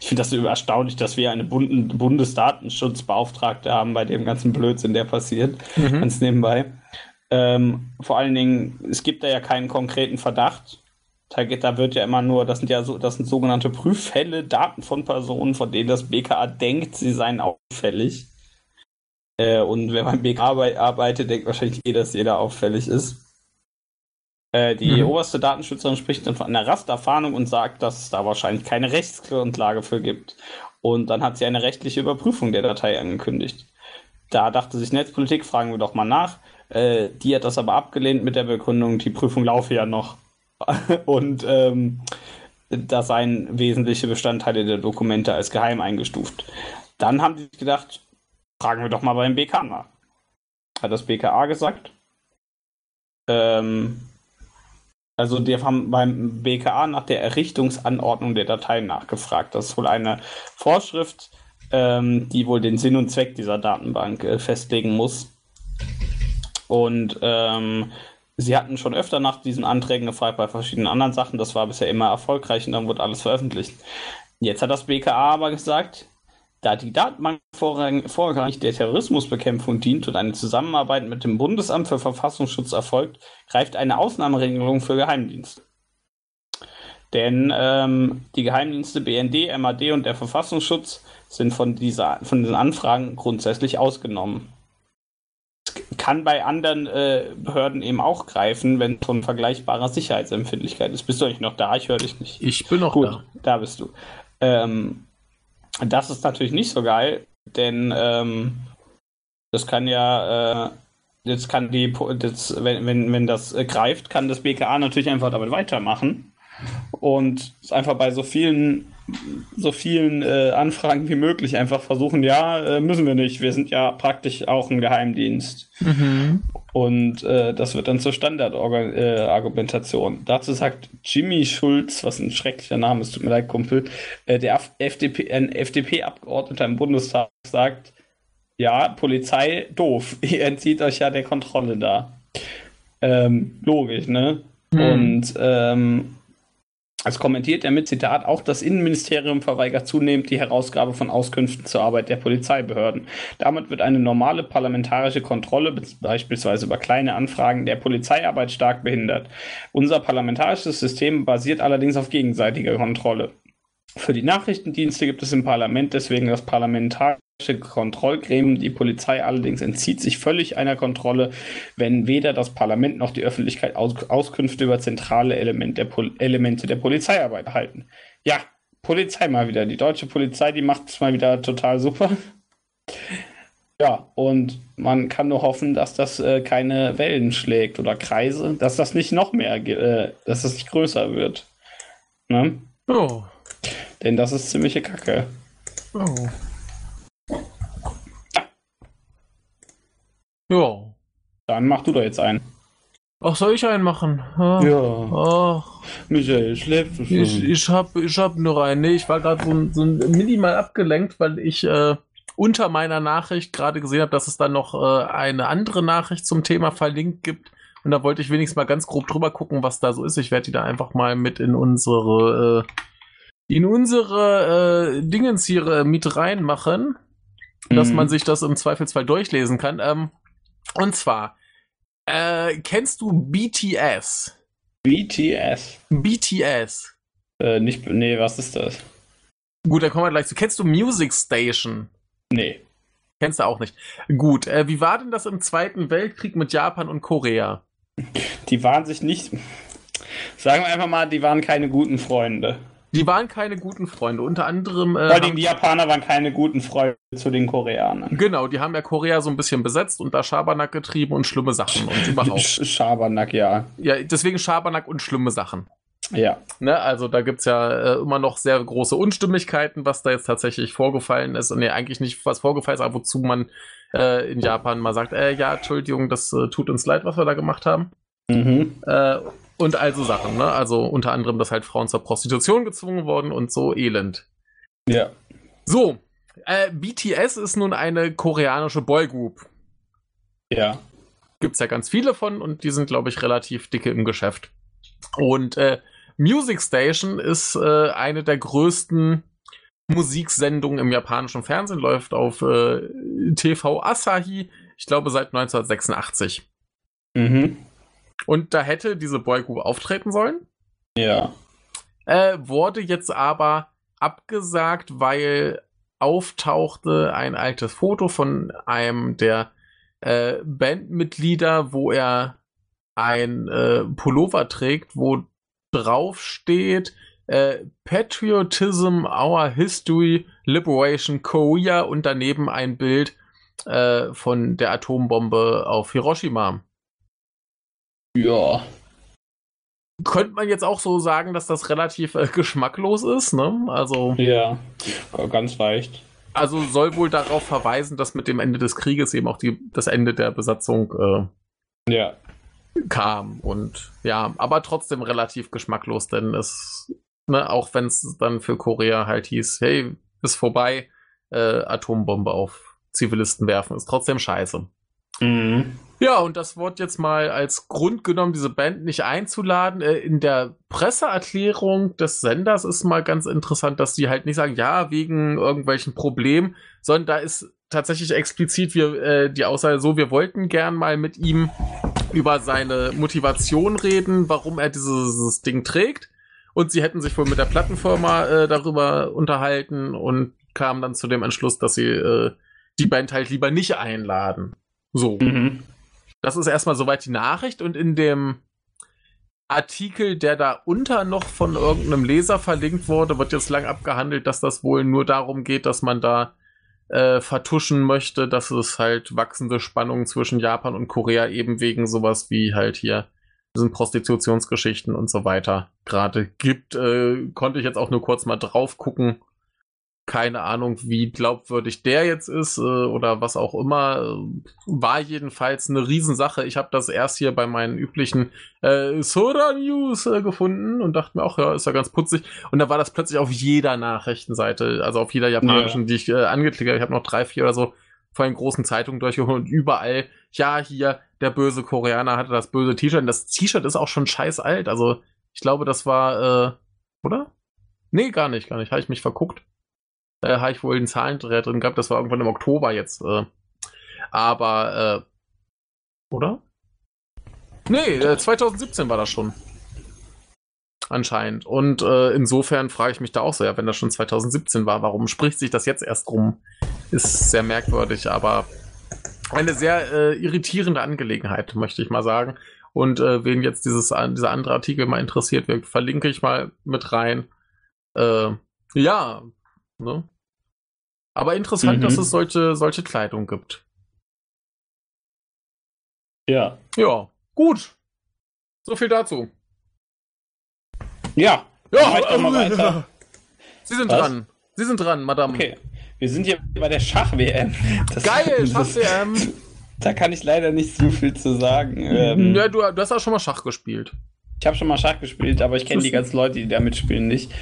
Ich finde das erstaunlich, dass wir eine Bundesdatenschutzbeauftragte haben bei dem ganzen Blödsinn, der passiert. Mhm. Ganz nebenbei. Ähm, vor allen Dingen, es gibt da ja keinen konkreten Verdacht. Da, da wird ja immer nur, das sind ja so, das sind sogenannte Prüffälle, Daten von Personen, von denen das BKA denkt, sie seien auffällig. Äh, und wenn man BKA arbeitet, denkt wahrscheinlich jeder, dass jeder auffällig ist. Äh, die mhm. oberste Datenschützerin spricht dann von einer Rasterfahndung und sagt, dass es da wahrscheinlich keine Rechtsgrundlage für gibt. Und dann hat sie eine rechtliche Überprüfung der Datei angekündigt. Da dachte sich Netzpolitik, fragen wir doch mal nach. Äh, die hat das aber abgelehnt mit der Begründung, die Prüfung laufe ja noch. <laughs> und ähm, da seien wesentliche Bestandteile der Dokumente als geheim eingestuft. Dann haben die gedacht, fragen wir doch mal beim BKA nach. Hat das BKA gesagt. Ähm, also die haben beim BKA nach der Errichtungsanordnung der Dateien nachgefragt. Das ist wohl eine Vorschrift, ähm, die wohl den Sinn und Zweck dieser Datenbank äh, festlegen muss. Und ähm, sie hatten schon öfter nach diesen Anträgen gefragt bei verschiedenen anderen Sachen. Das war bisher immer erfolgreich und dann wurde alles veröffentlicht. Jetzt hat das BKA aber gesagt, da die Datenbank vorrangig der Terrorismusbekämpfung dient und eine Zusammenarbeit mit dem Bundesamt für Verfassungsschutz erfolgt, greift eine Ausnahmeregelung für Geheimdienste. Denn ähm, die Geheimdienste BND, MAD und der Verfassungsschutz sind von, dieser, von diesen Anfragen grundsätzlich ausgenommen. Kann bei anderen äh, Behörden eben auch greifen, wenn es von vergleichbarer Sicherheitsempfindlichkeit ist. Bist du eigentlich noch da? Ich höre dich nicht. Ich bin noch Gut, da. Da bist du. Ähm, das ist natürlich nicht so geil, denn ähm, das kann ja, äh, jetzt kann die, das, wenn, wenn, wenn das äh, greift, kann das BKA natürlich einfach damit weitermachen und es einfach bei so vielen so vielen äh, Anfragen wie möglich einfach versuchen, ja, äh, müssen wir nicht, wir sind ja praktisch auch ein Geheimdienst. Mhm. Und äh, das wird dann zur Standardargumentation. Äh, Dazu sagt Jimmy Schulz, was ein schrecklicher Name ist, tut mir leid, Kumpel, äh, der FDP, ein FDP-Abgeordneter im Bundestag sagt, ja, Polizei, doof, <laughs> ihr entzieht euch ja der Kontrolle da. Ähm, logisch, ne? Mhm. Und ähm, als kommentiert er mit Zitat, auch das Innenministerium verweigert zunehmend die Herausgabe von Auskünften zur Arbeit der Polizeibehörden. Damit wird eine normale parlamentarische Kontrolle, beispielsweise über kleine Anfragen der Polizeiarbeit, stark behindert. Unser parlamentarisches System basiert allerdings auf gegenseitiger Kontrolle. Für die Nachrichtendienste gibt es im Parlament deswegen das Parlamentar Kontrollgremium. Die Polizei allerdings entzieht sich völlig einer Kontrolle, wenn weder das Parlament noch die Öffentlichkeit Aus Auskünfte über zentrale Element der Elemente der Polizeiarbeit erhalten. Ja, Polizei mal wieder. Die deutsche Polizei, die macht es mal wieder total super. Ja, und man kann nur hoffen, dass das äh, keine Wellen schlägt oder Kreise, dass das nicht noch mehr, äh, dass das nicht größer wird. Ne? Oh. Denn das ist ziemliche Kacke. Oh. Ja. Dann mach du doch jetzt einen. Ach, soll ich einen machen? Ah. Ja. Ach. Michael, schläfst du schon? Ich, ich hab, ich hab nur einen. Nee, ich war gerade so, so minimal abgelenkt, weil ich äh, unter meiner Nachricht gerade gesehen habe, dass es dann noch äh, eine andere Nachricht zum Thema verlinkt gibt. Und da wollte ich wenigstens mal ganz grob drüber gucken, was da so ist. Ich werde die da einfach mal mit in unsere äh, in unsere äh, Dingens hier äh, mit reinmachen, mhm. dass man sich das im Zweifelsfall durchlesen kann. Ähm, und zwar, äh, kennst du BTS? BTS? BTS. Äh, nicht, nee, was ist das? Gut, dann kommen wir gleich zu. Kennst du Music Station? Nee. Kennst du auch nicht. Gut, äh, wie war denn das im Zweiten Weltkrieg mit Japan und Korea? Die waren sich nicht. Sagen wir einfach mal, die waren keine guten Freunde. Die waren keine guten Freunde. Unter anderem. Äh, Vor allem die Japaner waren keine guten Freunde zu den Koreanern. Genau, die haben ja Korea so ein bisschen besetzt und da Schabernack getrieben und schlimme Sachen und überhaupt. Schabernack, ja. Ja, deswegen Schabernack und schlimme Sachen. Ja. Ne, also da gibt es ja äh, immer noch sehr große Unstimmigkeiten, was da jetzt tatsächlich vorgefallen ist. Und nee, eigentlich nicht, was vorgefallen ist, aber wozu man äh, in Japan mal sagt, äh, ja, Entschuldigung, das äh, tut uns leid, was wir da gemacht haben. Mhm. Und also Sachen, ne? Also unter anderem, dass halt Frauen zur Prostitution gezwungen wurden und so elend. Ja. So, äh, BTS ist nun eine koreanische Boygroup. Ja. Gibt's ja ganz viele von und die sind, glaube ich, relativ dicke im Geschäft. Und äh, Music Station ist äh, eine der größten Musiksendungen im japanischen Fernsehen, läuft auf äh, TV Asahi, ich glaube seit 1986. Mhm. Und da hätte diese Boygroup auftreten sollen. Ja. Äh, wurde jetzt aber abgesagt, weil auftauchte ein altes Foto von einem der äh, Bandmitglieder, wo er ein äh, Pullover trägt, wo drauf steht äh, Patriotism, Our History, Liberation Korea und daneben ein Bild äh, von der Atombombe auf Hiroshima. Ja. Könnte man jetzt auch so sagen, dass das relativ äh, geschmacklos ist, ne? Also. Ja, ganz leicht. Also soll wohl darauf verweisen, dass mit dem Ende des Krieges eben auch die, das Ende der Besatzung äh, ja kam. Und ja, aber trotzdem relativ geschmacklos, denn es, ne, auch wenn es dann für Korea halt hieß, hey, ist vorbei, äh, Atombombe auf Zivilisten werfen, ist trotzdem scheiße. Mhm. Ja, und das Wort jetzt mal als Grund genommen, diese Band nicht einzuladen. Äh, in der Presseerklärung des Senders ist mal ganz interessant, dass die halt nicht sagen, ja, wegen irgendwelchen Problemen, sondern da ist tatsächlich explizit wir, äh, die Aussage so, wir wollten gern mal mit ihm über seine Motivation reden, warum er dieses, dieses Ding trägt. Und sie hätten sich wohl mit der Plattenfirma äh, darüber unterhalten und kamen dann zu dem Entschluss, dass sie äh, die Band halt lieber nicht einladen. So. Mhm. Das ist erstmal soweit die Nachricht und in dem Artikel, der da unter noch von irgendeinem Leser verlinkt wurde, wird jetzt lang abgehandelt, dass das wohl nur darum geht, dass man da äh, vertuschen möchte, dass es halt wachsende Spannungen zwischen Japan und Korea eben wegen sowas wie halt hier diesen Prostitutionsgeschichten und so weiter gerade gibt. Äh, konnte ich jetzt auch nur kurz mal drauf gucken keine Ahnung, wie glaubwürdig der jetzt ist äh, oder was auch immer. War jedenfalls eine Riesensache. Ich habe das erst hier bei meinen üblichen äh, Soda News äh, gefunden und dachte mir auch, ja, ist ja ganz putzig. Und da war das plötzlich auf jeder Nachrichtenseite, also auf jeder japanischen, ja. die ich äh, angeklickt habe. Ich habe noch drei, vier oder so vor den großen Zeitungen durchgeholt und überall, ja, hier, der böse Koreaner hatte das böse T-Shirt. Und das T-Shirt ist auch schon scheiß alt. Also, ich glaube, das war, äh, oder? Nee, gar nicht, gar nicht. Habe ich mich verguckt äh, habe ich wohl einen Zahlendreher drin gehabt. Das war irgendwann im Oktober jetzt. Äh. Aber, äh, oder? Nee, äh, 2017 war das schon. Anscheinend. Und äh, insofern frage ich mich da auch so, ja, wenn das schon 2017 war, warum spricht sich das jetzt erst rum? Ist sehr merkwürdig, aber eine sehr äh, irritierende Angelegenheit, möchte ich mal sagen. Und äh, wen jetzt dieses, dieser andere Artikel mal interessiert verlinke ich mal mit rein. Äh, ja, Ne? Aber interessant, mhm. dass es solche, solche Kleidung gibt. Ja. Ja, gut. So viel dazu. Ja. Ja, äh, mal weiter. <laughs> Sie sind Was? dran. Sie sind dran, Madame. Okay. Wir sind hier bei der Schach-WM. <laughs> Geil, <laughs> Schach-WM. Da kann ich leider nicht so viel zu sagen. Ähm, ja, du, du hast auch schon mal Schach gespielt. Ich habe schon mal Schach gespielt, aber ich kenne die ganzen Leute, die da mitspielen, nicht.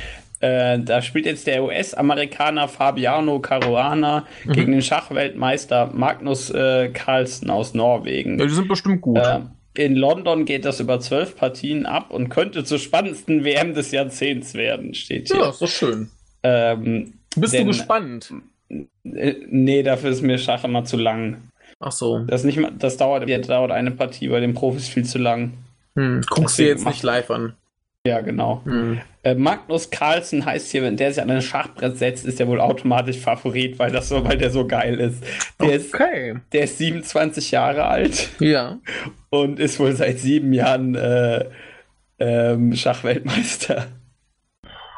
Äh, da spielt jetzt der US-Amerikaner Fabiano Caruana mhm. gegen den Schachweltmeister Magnus äh, Carlsen aus Norwegen. Ja, die sind bestimmt gut. Äh, in London geht das über zwölf Partien ab und könnte zur spannendsten WM des Jahrzehnts werden, steht hier. Ja, ist doch schön. Ähm, Bist denn, du gespannt? Äh, nee, dafür ist mir Schach immer zu lang. Ach so. Das, nicht, das dauert, dauert eine Partie bei den Profis viel zu lang. Hm, guckst du jetzt nicht live an. Ja, genau. Mhm. Äh, Magnus Carlsen heißt hier, wenn der sich an ein Schachbrett setzt, ist er wohl automatisch Favorit, weil, das so, weil der so geil ist. Der, okay. ist. der ist 27 Jahre alt. Ja. Und ist wohl seit sieben Jahren äh, ähm, Schachweltmeister.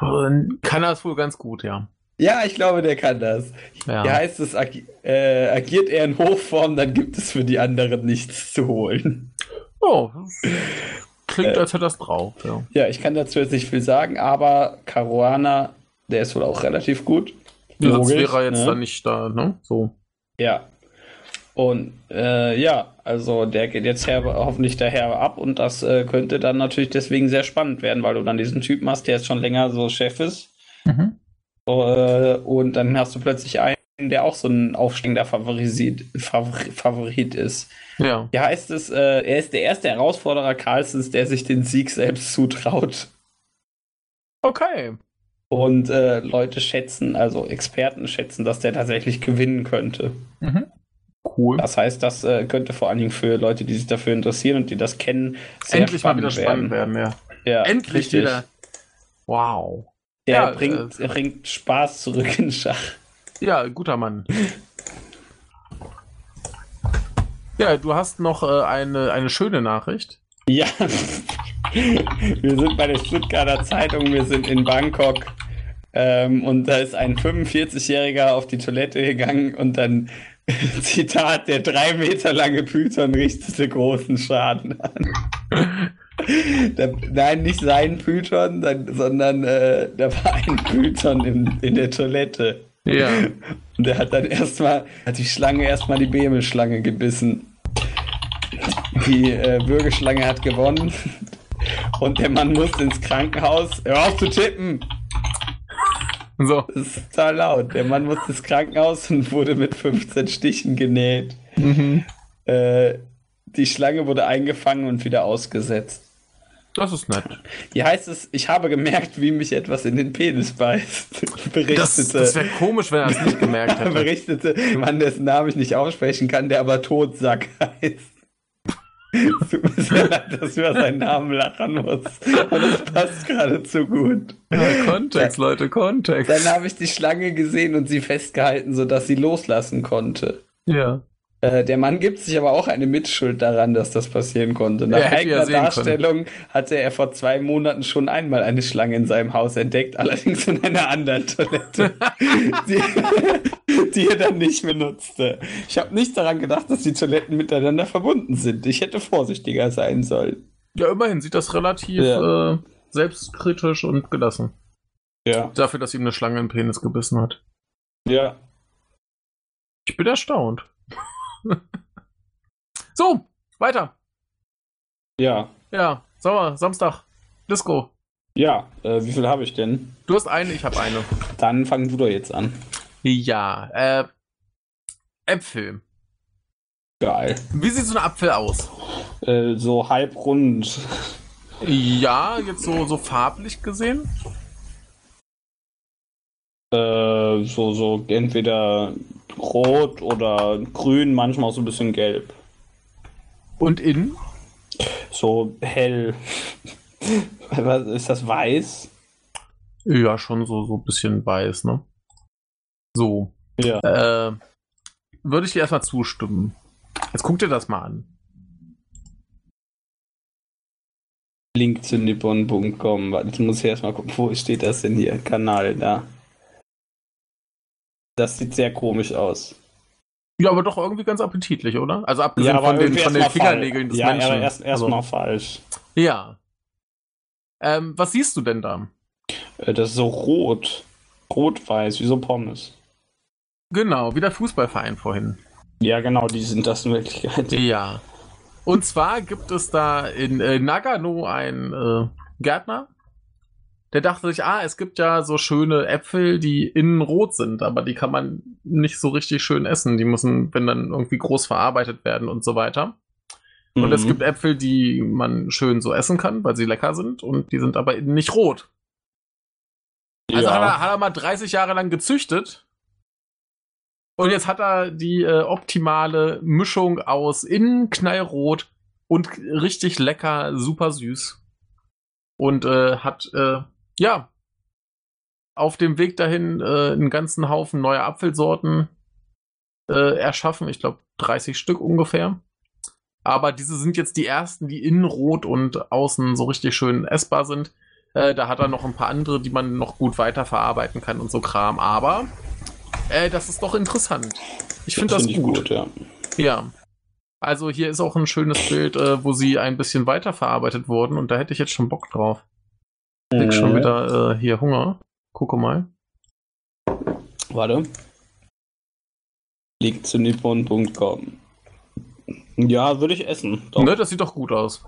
Und kann das wohl ganz gut, ja. Ja, ich glaube, der kann das. Ja. Hier heißt es, ag äh, agiert er in Hochform, dann gibt es für die anderen nichts zu holen. Oh, Klingt, äh, als hätte das drauf, ja. Ja, ich kann dazu jetzt nicht viel sagen, aber Caruana, der ist wohl auch relativ gut. Ja, sonst wäre er jetzt ne? dann nicht da, ne? So. Ja. Und äh, ja, also der geht jetzt her, hoffentlich daher ab und das äh, könnte dann natürlich deswegen sehr spannend werden, weil du dann diesen Typen hast, der jetzt schon länger so Chef ist. Mhm. Äh, und dann hast du plötzlich einen, der auch so ein aufsteigender Favorit, Favorit ist. Ja. Hier heißt es, äh, er ist der erste Herausforderer Carlsens, der sich den Sieg selbst zutraut. Okay. Und äh, Leute schätzen, also Experten schätzen, dass der tatsächlich gewinnen könnte. Mhm. Cool. Das heißt, das äh, könnte vor allen Dingen für Leute, die sich dafür interessieren und die das kennen, sehr Endlich mal wieder spannend werden. werden ja. ja. Endlich richtig. wieder. Wow. Der ja, bringt, äh, bringt Spaß zurück in Schach. Ja, guter Mann. Ja, du hast noch äh, eine, eine schöne Nachricht. Ja, <laughs> wir sind bei der Stuttgarter Zeitung, wir sind in Bangkok ähm, und da ist ein 45-Jähriger auf die Toilette gegangen und dann, <laughs> Zitat, der drei Meter lange Python richtete großen Schaden an. <laughs> Da, nein, nicht sein Python, sondern äh, da war ein Python in, in der Toilette. Ja. <laughs> Und der hat dann erstmal, hat die Schlange erstmal die Bämelschlange gebissen. Die äh, Bürgerschlange hat gewonnen. <laughs> Und der Mann musste ins Krankenhaus. Hör auf zu tippen! So. Das ist total laut. Der Mann musste ins Krankenhaus und wurde mit 15 Stichen genäht. Mhm. Äh, die Schlange wurde eingefangen und wieder ausgesetzt. Das ist nett. Hier heißt es, ich habe gemerkt, wie mich etwas in den Penis beißt. <laughs> Berichtete. Das, das wäre komisch, wenn er es nicht gemerkt hätte. <laughs> berichtete Mann, dessen Namen ich nicht aussprechen kann, der aber Totsack <laughs> heißt. Es tut mir sehr leid, dass ich über seinen Namen lachen muss. Und es passt gerade zu gut. Ja, Kontext, Leute, Kontext. Dann habe ich die Schlange gesehen und sie festgehalten, sodass sie loslassen konnte. Ja. Äh, der Mann gibt sich aber auch eine Mitschuld daran, dass das passieren konnte. Nach eigener ja Darstellung können. hatte er vor zwei Monaten schon einmal eine Schlange in seinem Haus entdeckt, allerdings in einer anderen Toilette, <laughs> die, die, er dann nicht benutzte. Ich habe nicht daran gedacht, dass die Toiletten miteinander verbunden sind. Ich hätte vorsichtiger sein sollen. Ja, immerhin sieht das relativ ja. äh, selbstkritisch und gelassen. Ja. Dafür, dass ihm eine Schlange im Penis gebissen hat. Ja. Ich bin erstaunt. <laughs> so, weiter. Ja. Ja, Sommer, Samstag, Disco. Ja, äh, wie viel habe ich denn? Du hast eine, ich habe eine. Dann fang du doch jetzt an. Ja, äh, Äpfel. Geil. Wie sieht so ein Apfel aus? Äh, so halbrund. Ja, jetzt so, so farblich gesehen. Äh, so, so entweder rot oder grün, manchmal auch so ein bisschen gelb. Und innen? So hell. <laughs> Ist das weiß? Ja, schon so, so ein bisschen weiß, ne? So. Ja. Äh, würde ich dir erstmal zustimmen. Jetzt guck dir das mal an. Link zu nippon.com. Jetzt muss ich erstmal gucken, wo steht das denn hier? Kanal da. Das sieht sehr komisch aus. Ja, aber doch irgendwie ganz appetitlich, oder? Also abgesehen ja, von den, von den Fingernägeln des ja, Menschen. Ja, erst erstmal also. falsch. Ja. Ähm, was siehst du denn da? Äh, das ist so rot. Rot-weiß, wie so Pommes. Genau, wie der Fußballverein vorhin. Ja, genau, die sind das in Wirklichkeit. Ja. Und zwar gibt es da in äh, Nagano einen äh, Gärtner, der dachte sich, ah, es gibt ja so schöne Äpfel, die innen rot sind, aber die kann man nicht so richtig schön essen. Die müssen, wenn dann irgendwie groß verarbeitet werden und so weiter. Mhm. Und es mhm. gibt Äpfel, die man schön so essen kann, weil sie lecker sind und die sind aber innen nicht rot. Also ja. hat, er, hat er mal 30 Jahre lang gezüchtet. Und jetzt hat er die äh, optimale Mischung aus innen knallrot und richtig lecker, super süß. Und äh, hat, äh, ja, auf dem Weg dahin äh, einen ganzen Haufen neuer Apfelsorten äh, erschaffen. Ich glaube 30 Stück ungefähr. Aber diese sind jetzt die ersten, die innen rot und außen so richtig schön essbar sind. Äh, da hat er noch ein paar andere, die man noch gut weiterverarbeiten kann und so Kram. Aber äh, das ist doch interessant. Ich finde das, find das gut. gut. ja. ja. Also hier ist auch ein schönes Bild, äh, wo sie ein bisschen weiterverarbeitet wurden und da hätte ich jetzt schon Bock drauf. Ich krieg schon wieder äh, hier Hunger. Gucke mal. Warte. Liegt zu nippon.com. Ja, würde ich essen. Doch. Ne, das sieht doch gut aus.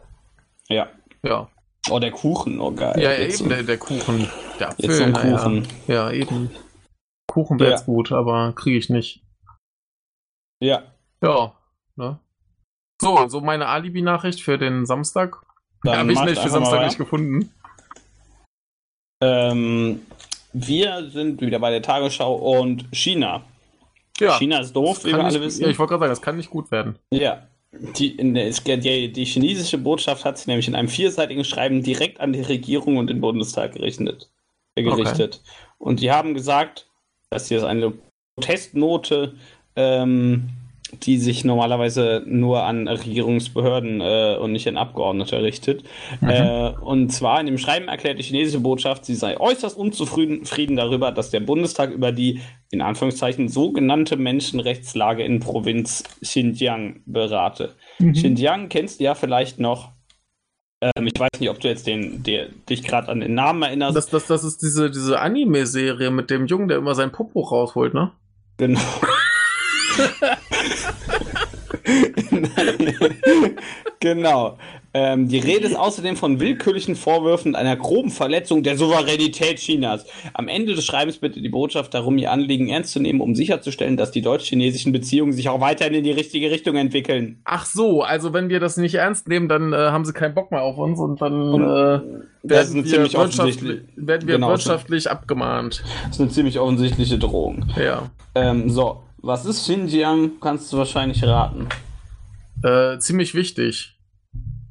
Ja. Ja. Oh, der Kuchen, oh geil. Ja, ja eben, der, der, Kuchen. Der Apfel, Jetzt so ein Kuchen. Ja, ja eben. Kuchen wäre jetzt gut, aber kriege ich nicht. Ja. Ja. Ne? So, so meine Alibi-Nachricht für den Samstag. Habe ich nicht für Samstag nicht gefunden. Ähm, wir sind wieder bei der Tagesschau und China. Ja, China ist doof, wie wir alle wissen. Ja, ich wollte gerade sagen, das kann nicht gut werden. Ja. Die, der, die, die, chinesische Botschaft hat sich nämlich in einem vierseitigen Schreiben direkt an die Regierung und den Bundestag gerichtet. Äh, gerichtet. Okay. Und die haben gesagt, dass hier eine Protestnote ähm, die sich normalerweise nur an Regierungsbehörden äh, und nicht an Abgeordnete richtet. Mhm. Äh, und zwar in dem Schreiben erklärt die chinesische Botschaft, sie sei äußerst unzufrieden darüber, dass der Bundestag über die in Anführungszeichen sogenannte Menschenrechtslage in Provinz Xinjiang berate. Mhm. Xinjiang kennst du ja vielleicht noch. Ähm, ich weiß nicht, ob du jetzt den, der, dich gerade an den Namen erinnerst. Das, das, das ist diese, diese Anime-Serie mit dem Jungen, der immer sein Popo rausholt, ne? Genau. <laughs> <laughs> genau. Ähm, die Rede ist außerdem von willkürlichen Vorwürfen und einer groben Verletzung der Souveränität Chinas. Am Ende des Schreibens bittet die Botschaft darum, ihr Anliegen ernst zu nehmen, um sicherzustellen, dass die deutsch-chinesischen Beziehungen sich auch weiterhin in die richtige Richtung entwickeln. Ach so, also wenn wir das nicht ernst nehmen, dann äh, haben sie keinen Bock mehr auf uns und dann und, äh, werden, wir wirtschaftlich, werden wir genau, wirtschaftlich abgemahnt. Das ist eine ziemlich offensichtliche Drohung. Ja. Ähm, so, was ist Xinjiang? Kannst du wahrscheinlich raten. Äh, ziemlich wichtig.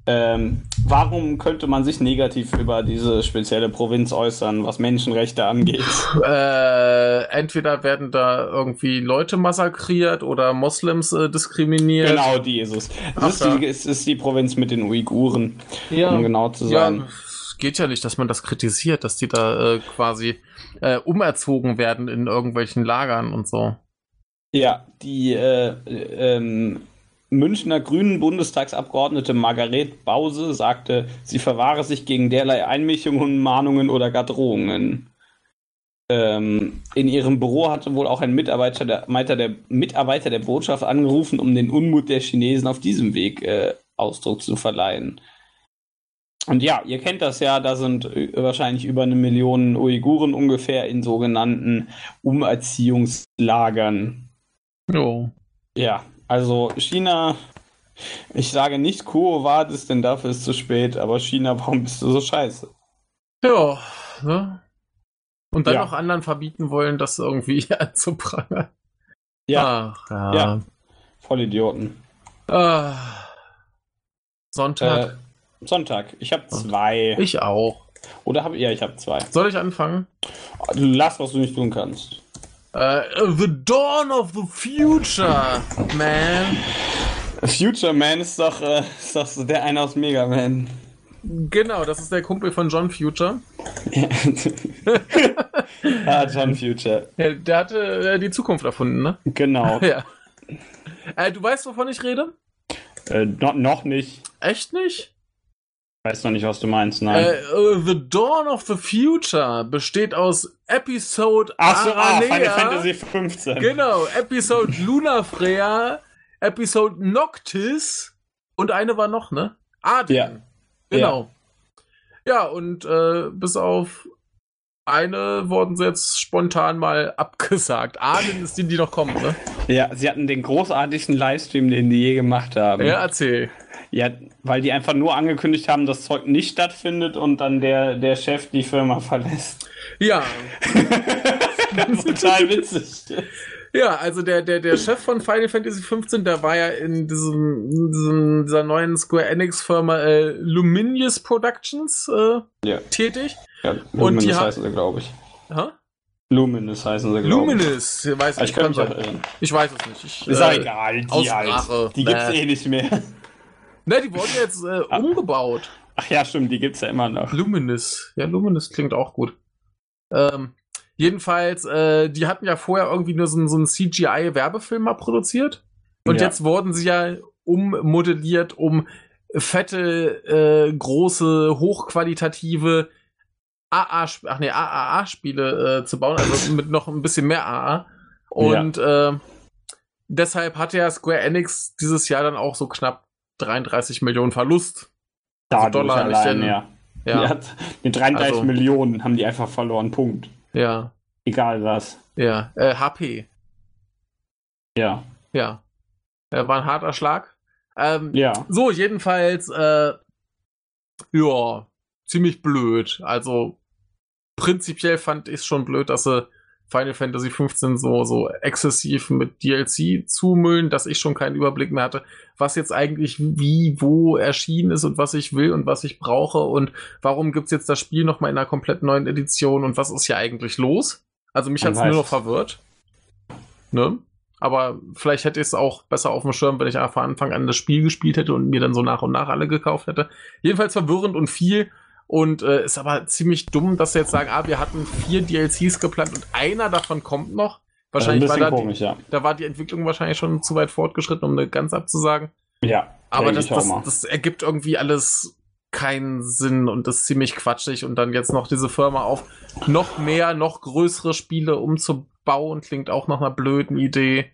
Ähm, warum könnte man sich negativ über diese spezielle Provinz äußern, was Menschenrechte angeht? Äh, entweder werden da irgendwie Leute massakriert oder Moslems äh, diskriminiert. Genau, die ist es. Das ist die, ist, ist die, Provinz mit den Uiguren, ja. um genau zu sein. Ja, geht ja nicht, dass man das kritisiert, dass die da äh, quasi äh, umerzogen werden in irgendwelchen Lagern und so. Ja, die äh, ähm, Münchner Grünen Bundestagsabgeordnete Margaret Bause sagte, sie verwahre sich gegen derlei Einmischungen, Mahnungen oder gar Drohungen. Ähm, in ihrem Büro hatte wohl auch ein Mitarbeiter der, der, Mitarbeiter der Botschaft angerufen, um den Unmut der Chinesen auf diesem Weg äh, Ausdruck zu verleihen. Und ja, ihr kennt das ja, da sind wahrscheinlich über eine Million Uiguren ungefähr in sogenannten Umerziehungslagern. Jo. Ja, also China, ich sage nicht Kuo Vadis, denn dafür ist zu spät, aber China, warum bist du so scheiße? Ja, ne? Und dann ja. auch anderen verbieten wollen, das irgendwie <laughs> anzuprangern. Ja. Ach, ja. ja. Vollidioten. Ah. Sonntag. Äh, Sonntag. Ich habe zwei. Ich auch. Oder habe ja, ich habe zwei. Soll ich anfangen? Lass, was du nicht tun kannst. Uh, the Dawn of the Future, man. Future Man ist doch, äh, ist doch der eine aus Mega Man. Genau, das ist der Kumpel von John Future. <laughs> ah, John Future. Der, der hatte äh, die Zukunft erfunden, ne? Genau. <laughs> ja. Äh, du weißt, wovon ich rede? Äh, no, noch nicht. Echt nicht? Weiß noch nicht, was du meinst, nein. Uh, the Dawn of the Future besteht aus Episode Ach so, ah, Final Fantasy 15. Genau, Episode Lunafrea, Episode Noctis und eine war noch, ne? Aden. Ja. Genau. Ja, ja und äh, bis auf eine wurden sie jetzt spontan mal abgesagt. Aden ist die, die noch kommt, ne? Ja, sie hatten den großartigsten Livestream, den die je gemacht haben. Ja, erzähl. Ja, weil die einfach nur angekündigt haben, dass Zeug nicht stattfindet und dann der, der Chef die Firma verlässt. Ja. <laughs> Total witzig. Ja, also der, der, der Chef von Final Fantasy XV, der war ja in diesem, in diesem dieser neuen Square Enix Firma äh, Luminious Productions äh, ja. tätig. Ja, Luminous und heißen sie, glaube ich. Ha? Luminous heißen sie, glaube ich. Luminous, weiß ich, ich, kann mich ich weiß es nicht. Ich, ist äh, egal, die halt. Die gibt's äh. eh nicht mehr. Ne, die wurden jetzt äh, ah. umgebaut. Ach ja, stimmt, die gibt's ja immer noch. Luminous. Ja, Luminous klingt auch gut. Ähm, Jedenfalls, äh, die hatten ja vorher irgendwie nur so, so einen CGI-Werbefilm mal produziert. Und ja. jetzt wurden sie ja ummodelliert, um fette, äh, große, hochqualitative AA, ach nee, AAA-Spiele äh, zu bauen, also mit noch ein bisschen mehr AA. Und ja. äh, deshalb hatte ja Square Enix dieses Jahr dann auch so knapp 33 Millionen Verlust. Also Dollar allein, ja. ja. ja. Mit 33 also, Millionen haben die einfach verloren, Punkt. Ja. Egal was. Ja. Äh, HP. Ja. Ja. Äh, war ein harter Schlag. Ähm, ja. So, jedenfalls, äh, ja, ziemlich blöd. Also, prinzipiell fand ich es schon blöd, dass sie Final Fantasy 15 so, so exzessiv mit DLC zumüllen, dass ich schon keinen Überblick mehr hatte, was jetzt eigentlich wie, wo erschienen ist und was ich will und was ich brauche und warum gibt's jetzt das Spiel nochmal in einer komplett neuen Edition und was ist hier eigentlich los? Also mich hat's nur noch verwirrt. Ne? Aber vielleicht hätte ich es auch besser auf dem Schirm, wenn ich von Anfang an das Spiel gespielt hätte und mir dann so nach und nach alle gekauft hätte. Jedenfalls verwirrend und viel und äh, ist aber ziemlich dumm, dass sie jetzt sagen, ah, wir hatten vier DLCs geplant und einer davon kommt noch. Wahrscheinlich war da, komisch, die, ja. da war die Entwicklung wahrscheinlich schon zu weit fortgeschritten, um eine ganz abzusagen. Ja. Aber das, das, das ergibt irgendwie alles keinen Sinn und ist ziemlich quatschig und dann jetzt noch diese Firma auf noch mehr, noch größere Spiele umzubauen, klingt auch nach einer blöden Idee.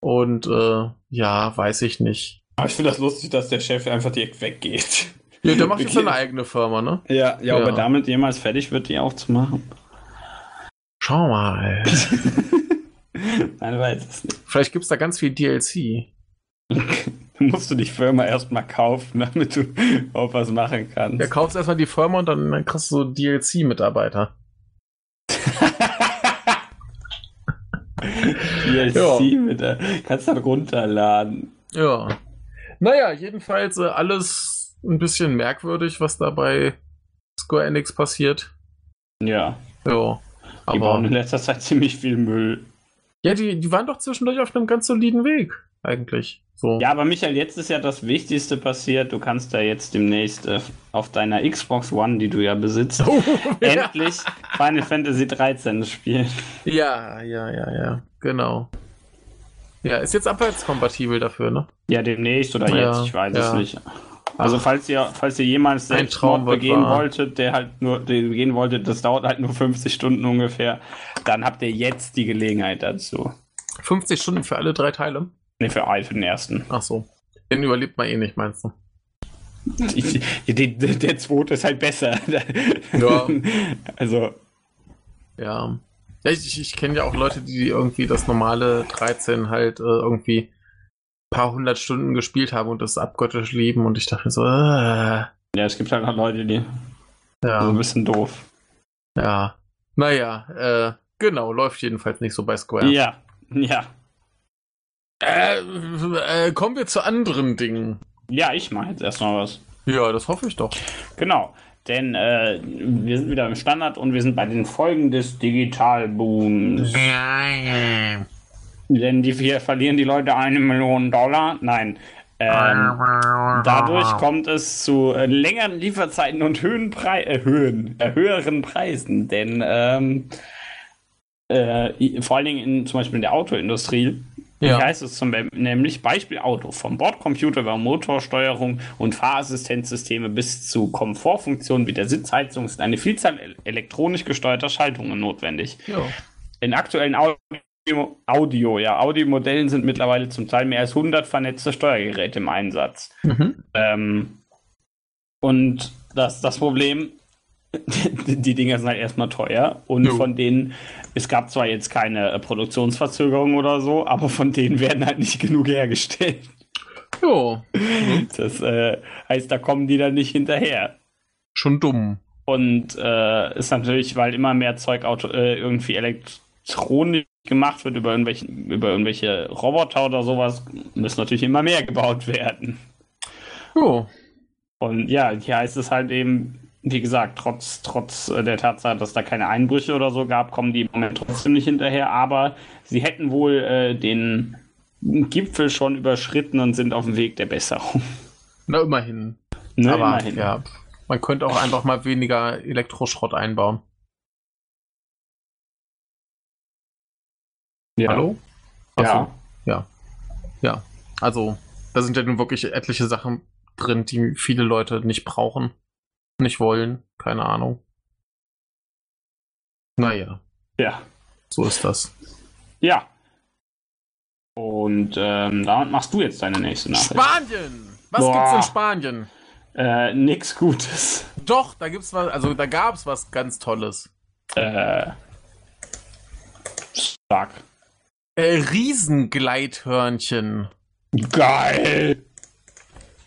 Und äh, ja, weiß ich nicht. Aber ich finde das lustig, dass der Chef einfach direkt weggeht. Ja, der macht jetzt seine eigene Firma, ne? Ja, ja, ja, aber damit jemals fertig wird, die auch zu machen. Schau mal. <laughs> Nein, weiß es nicht. Vielleicht gibt es da ganz viel DLC. <laughs> musst du die Firma erstmal kaufen, damit du auch was machen kannst. Ja, kaufst erstmal die Firma und dann, dann kriegst du so DLC-Mitarbeiter. <laughs> DLC mit der, kannst dann runterladen. Ja. Naja, jedenfalls äh, alles ein bisschen merkwürdig, was da bei Square Enix passiert. Ja. Ja. Aber die bauen in letzter Zeit ziemlich viel Müll. Ja, die, die waren doch zwischendurch auf einem ganz soliden Weg, eigentlich. So. Ja, aber Michael, jetzt ist ja das Wichtigste passiert. Du kannst da jetzt demnächst äh, auf deiner Xbox One, die du ja besitzt, oh, <laughs> ja. endlich Final Fantasy 13 spielen. Ja, ja, ja, ja, genau. Ja, ist jetzt abwärtskompatibel dafür, ne? Ja, demnächst oder ja, jetzt, ich weiß ja. es nicht. Also falls ihr, falls ihr jemals Selbstmord begehen war. wolltet, der halt nur den begehen wollte, das dauert halt nur 50 Stunden ungefähr, dann habt ihr jetzt die Gelegenheit dazu. 50 Stunden für alle drei Teile? Ne, für, für den ersten. Ach so. Den überlebt man eh nicht, meinst du? der, der zweite ist halt besser. Ja. <laughs> Also. Ja. ja ich, ich kenne ja auch Leute, die irgendwie das normale 13 halt äh, irgendwie paar hundert Stunden gespielt haben und das abgöttisch lieben und ich dachte so, äh. Ja, es gibt halt noch Leute, die ja. so ein bisschen doof. Ja. Naja, äh, genau, läuft jedenfalls nicht so bei Square. Ja, ja. Äh, äh, kommen wir zu anderen Dingen. Ja, ich mache jetzt erstmal was. Ja, das hoffe ich doch. Genau, denn äh, wir sind wieder im Standard und wir sind bei den Folgen des Digitalbooms. Denn die, hier verlieren die Leute eine Million Dollar. Nein. Ähm, dadurch kommt es zu äh, längeren Lieferzeiten und höhen Pre äh, Höhen, äh, höheren Preisen. Denn ähm, äh, vor allen Dingen in, zum Beispiel in der Autoindustrie ja. heißt es zum Beispiel, nämlich Beispiel Auto, vom Bordcomputer über Motorsteuerung und Fahrassistenzsysteme bis zu Komfortfunktionen wie der Sitzheizung ist eine Vielzahl elektronisch gesteuerter Schaltungen notwendig. Ja. In aktuellen Autos Audio, ja. Audiomodellen sind mittlerweile zum Teil mehr als 100 vernetzte Steuergeräte im Einsatz. Mhm. Ähm, und das, das Problem, die, <laughs> die Dinger sind halt erstmal teuer und jo. von denen, es gab zwar jetzt keine äh, Produktionsverzögerung oder so, aber von denen werden halt nicht genug hergestellt. Jo. <laughs> Das äh, heißt, da kommen die dann nicht hinterher. Schon dumm. Und äh, ist natürlich, weil immer mehr Zeug auto, äh, irgendwie elektronisch gemacht wird über irgendwelche, über irgendwelche Roboter oder sowas, müssen natürlich immer mehr gebaut werden. Oh. Und ja, hier heißt es halt eben, wie gesagt, trotz, trotz äh, der Tatsache, dass da keine Einbrüche oder so gab, kommen die im Moment trotzdem nicht hinterher. Aber sie hätten wohl äh, den Gipfel schon überschritten und sind auf dem Weg der Besserung. Na, immerhin. Ne, Aber, immerhin. Ja, man könnte auch einfach mal weniger Elektroschrott einbauen. Ja. Hallo? Achso. Ja. Ja. Ja. Also, da sind ja nun wirklich etliche Sachen drin, die viele Leute nicht brauchen, nicht wollen. Keine Ahnung. Naja. Ja. So ist das. Ja. Und ähm, damit machst du jetzt deine nächste Nachricht. Spanien! Was Boah. gibt's in Spanien? Äh, nix Gutes. Doch, da gibt's was, also da gab's was ganz Tolles. Äh. Stark. Äh, Riesengleithörnchen. Geil!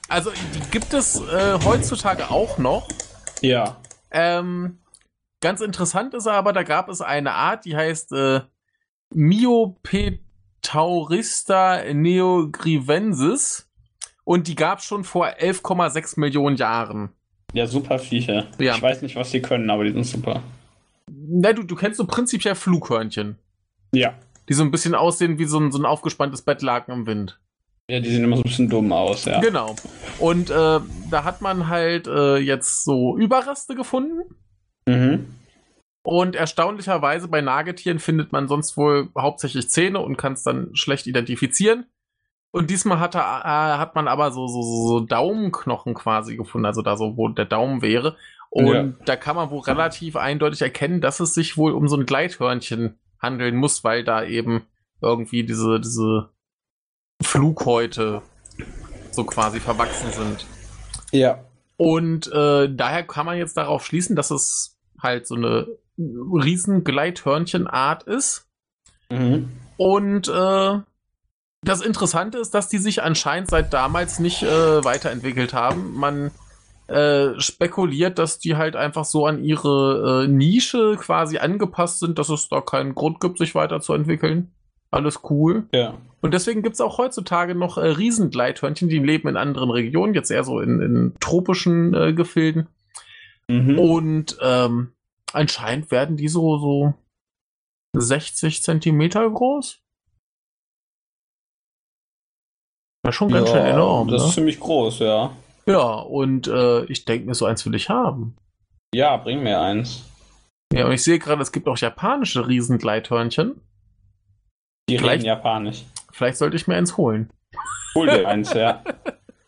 Also, die gibt es äh, heutzutage auch noch. Ja. Ähm, ganz interessant ist aber, da gab es eine Art, die heißt äh, Myopetaurista neogrivensis. Und die gab es schon vor 11,6 Millionen Jahren. Ja, super Viecher. Ja. Ich weiß nicht, was die können, aber die sind super. Na, du, du kennst so prinzipiell Flughörnchen. Ja. Die so ein bisschen aussehen wie so ein, so ein aufgespanntes Bettlaken im Wind. Ja, die sehen immer so ein bisschen dumm aus, ja. Genau. Und äh, da hat man halt äh, jetzt so Überreste gefunden. Mhm. Und erstaunlicherweise bei Nagetieren findet man sonst wohl hauptsächlich Zähne und kann es dann schlecht identifizieren. Und diesmal hat, er, äh, hat man aber so, so, so Daumenknochen quasi gefunden, also da so, wo der Daumen wäre. Und ja. da kann man wohl relativ eindeutig erkennen, dass es sich wohl um so ein Gleithörnchen handeln muss, weil da eben irgendwie diese, diese Flughäute so quasi verwachsen sind. Ja. Und äh, daher kann man jetzt darauf schließen, dass es halt so eine riesen Gleithörnchenart ist. Mhm. Und äh, das Interessante ist, dass die sich anscheinend seit damals nicht äh, weiterentwickelt haben. Man äh, spekuliert, dass die halt einfach so an ihre äh, Nische quasi angepasst sind, dass es da keinen Grund gibt, sich weiterzuentwickeln. Alles cool. Ja. Und deswegen gibt es auch heutzutage noch äh, Riesengleithörnchen, die leben in anderen Regionen, jetzt eher so in, in tropischen äh, Gefilden. Mhm. Und ähm, anscheinend werden die so, so 60 Zentimeter groß. Ja, schon ganz ja, schön enorm. Das ne? ist ziemlich groß, ja. Ja, und äh, ich denke mir, so eins will ich haben. Ja, bring mir eins. Ja, und ich sehe gerade, es gibt auch japanische Riesengleithörnchen. Die vielleicht, reden Japanisch. Vielleicht sollte ich mir eins holen. Hol dir eins, ja.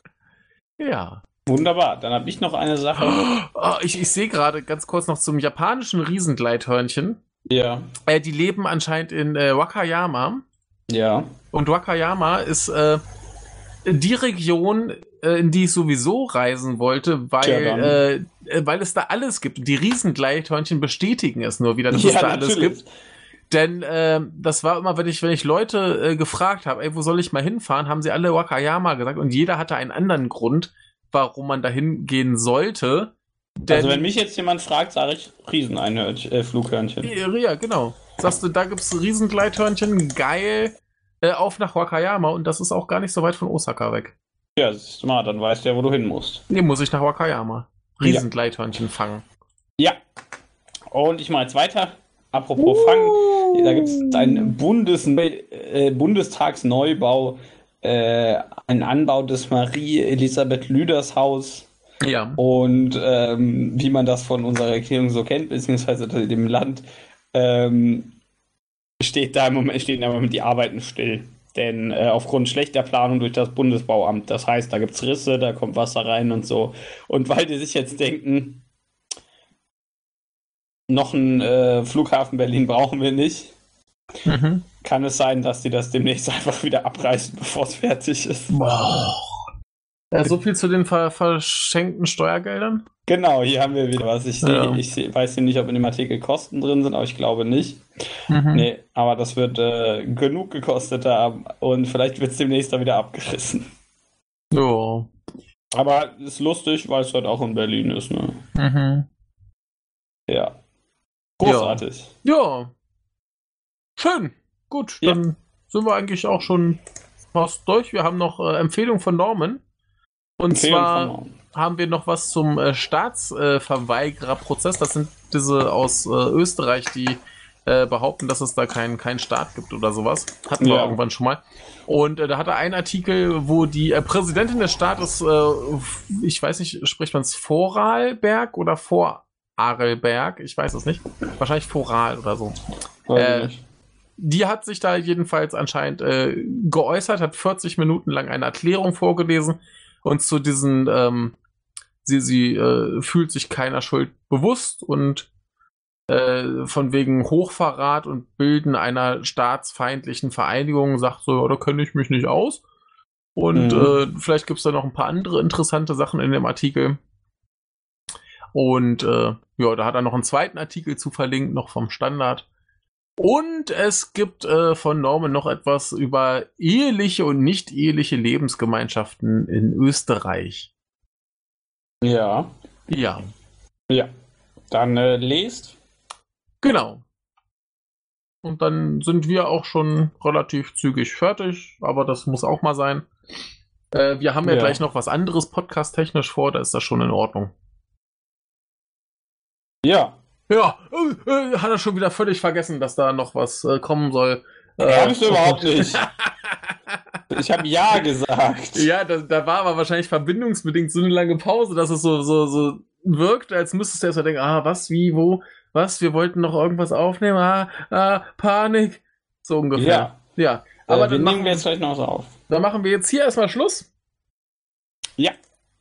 <laughs> ja. Wunderbar. Dann habe ich noch eine Sache. Oh, <gasps> ich, ich sehe gerade ganz kurz noch zum japanischen Riesengleithörnchen. Ja. Äh, die leben anscheinend in äh, Wakayama. Ja. Und Wakayama ist äh, die Region, in die ich sowieso reisen wollte, weil, äh, äh, weil es da alles gibt. Die Riesengleithörnchen bestätigen es nur wieder, dass <laughs> ja, es da natürlich. alles gibt. Denn äh, das war immer, wenn ich, wenn ich Leute äh, gefragt habe, ey, wo soll ich mal hinfahren, haben sie alle Wakayama gesagt und jeder hatte einen anderen Grund, warum man da hingehen sollte. Denn, also wenn mich jetzt jemand fragt, sage ich Riesenflughörnchen. Äh, ja, genau. Sagst du, da gibt's Riesengleithörnchen, geil, äh, auf nach Wakayama und das ist auch gar nicht so weit von Osaka weg. Ja, siehst du mal, dann weißt du ja, wo du hin musst. Nee, muss ich nach Wakayama. Riesengleithörnchen ja. fangen. Ja. Und ich mache jetzt weiter. Apropos uh. Fang, da gibt es einen Bundes äh, Bundestagsneubau, äh, einen Anbau des Marie-Elisabeth Lüders Haus. Ja. Und ähm, wie man das von unserer Regierung so kennt, beziehungsweise dem Land, ähm, steht da im Moment, stehen da im Moment die Arbeiten still. Denn äh, aufgrund schlechter Planung durch das Bundesbauamt, das heißt, da gibt es Risse, da kommt Wasser rein und so. Und weil die sich jetzt denken, noch einen äh, Flughafen Berlin brauchen wir nicht. Mhm. Kann es sein, dass die das demnächst <laughs> einfach wieder abreißen, bevor es fertig ist. Boah. Ja, so viel zu den ver verschenkten Steuergeldern? Genau, hier haben wir wieder was. Ich, ja. ich seh, weiß hier nicht, ob in dem Artikel Kosten drin sind, aber ich glaube nicht. Mhm. Nee, aber das wird äh, genug gekostet haben und vielleicht wird es demnächst da wieder abgerissen. Ja. Aber ist lustig, weil es halt auch in Berlin ist, ne? Mhm. Ja. Großartig. Ja. ja. Schön. Gut, dann ja. sind wir eigentlich auch schon fast durch. Wir haben noch äh, Empfehlung von Norman. Und Empfehlung zwar haben wir noch was zum äh, Staatsverweigererprozess. das sind diese aus äh, Österreich, die äh, behaupten, dass es da keinen kein Staat gibt oder sowas. Hatten wir ja. irgendwann schon mal. Und äh, da hat er einen Artikel, wo die äh, Präsidentin des Staates, äh, ich weiß nicht, spricht man es Vorarlberg oder Vorarlberg? Ich weiß es nicht. Wahrscheinlich Voral oder so. Äh, die hat sich da jedenfalls anscheinend äh, geäußert, hat 40 Minuten lang eine Erklärung vorgelesen und zu diesen, ähm, sie, sie äh, fühlt sich keiner Schuld bewusst und äh, von wegen Hochverrat und Bilden einer staatsfeindlichen Vereinigung sagt so, ja, da kenne ich mich nicht aus. Und mhm. äh, vielleicht gibt es da noch ein paar andere interessante Sachen in dem Artikel. Und äh, ja, da hat er noch einen zweiten Artikel zu verlinkt, noch vom Standard. Und es gibt äh, von Norman noch etwas über eheliche und nicht eheliche Lebensgemeinschaften in Österreich. Ja. Ja. Ja. Dann äh, lest. Genau. Und dann sind wir auch schon relativ zügig fertig, aber das muss auch mal sein. Äh, wir haben ja, ja, gleich noch was anderes podcast-technisch vor, da ist das schon in Ordnung. Ja. Ja, äh, äh, hat er schon wieder völlig vergessen, dass da noch was äh, kommen soll. Äh, Hab überhaupt <laughs> nicht. Ich habe Ja gesagt. Ja, da, da, war aber wahrscheinlich verbindungsbedingt so eine lange Pause, dass es so, so, so wirkt, als müsstest du erst mal denken, ah, was, wie, wo, was, wir wollten noch irgendwas aufnehmen, ah, ah, Panik. So ungefähr. Ja. ja. Aber äh, dann nehmen wir jetzt gleich noch was auf. Dann machen wir jetzt hier erstmal Schluss. Ja.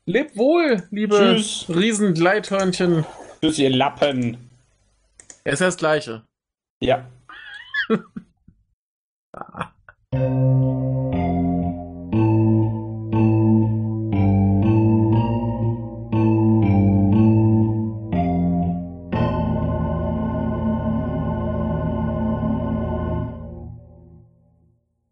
Leb wohl, liebe Tschüss. Riesengleithörnchen. Tschüss, ihr Lappen. Er ist ja das Gleiche. Ja. 啊。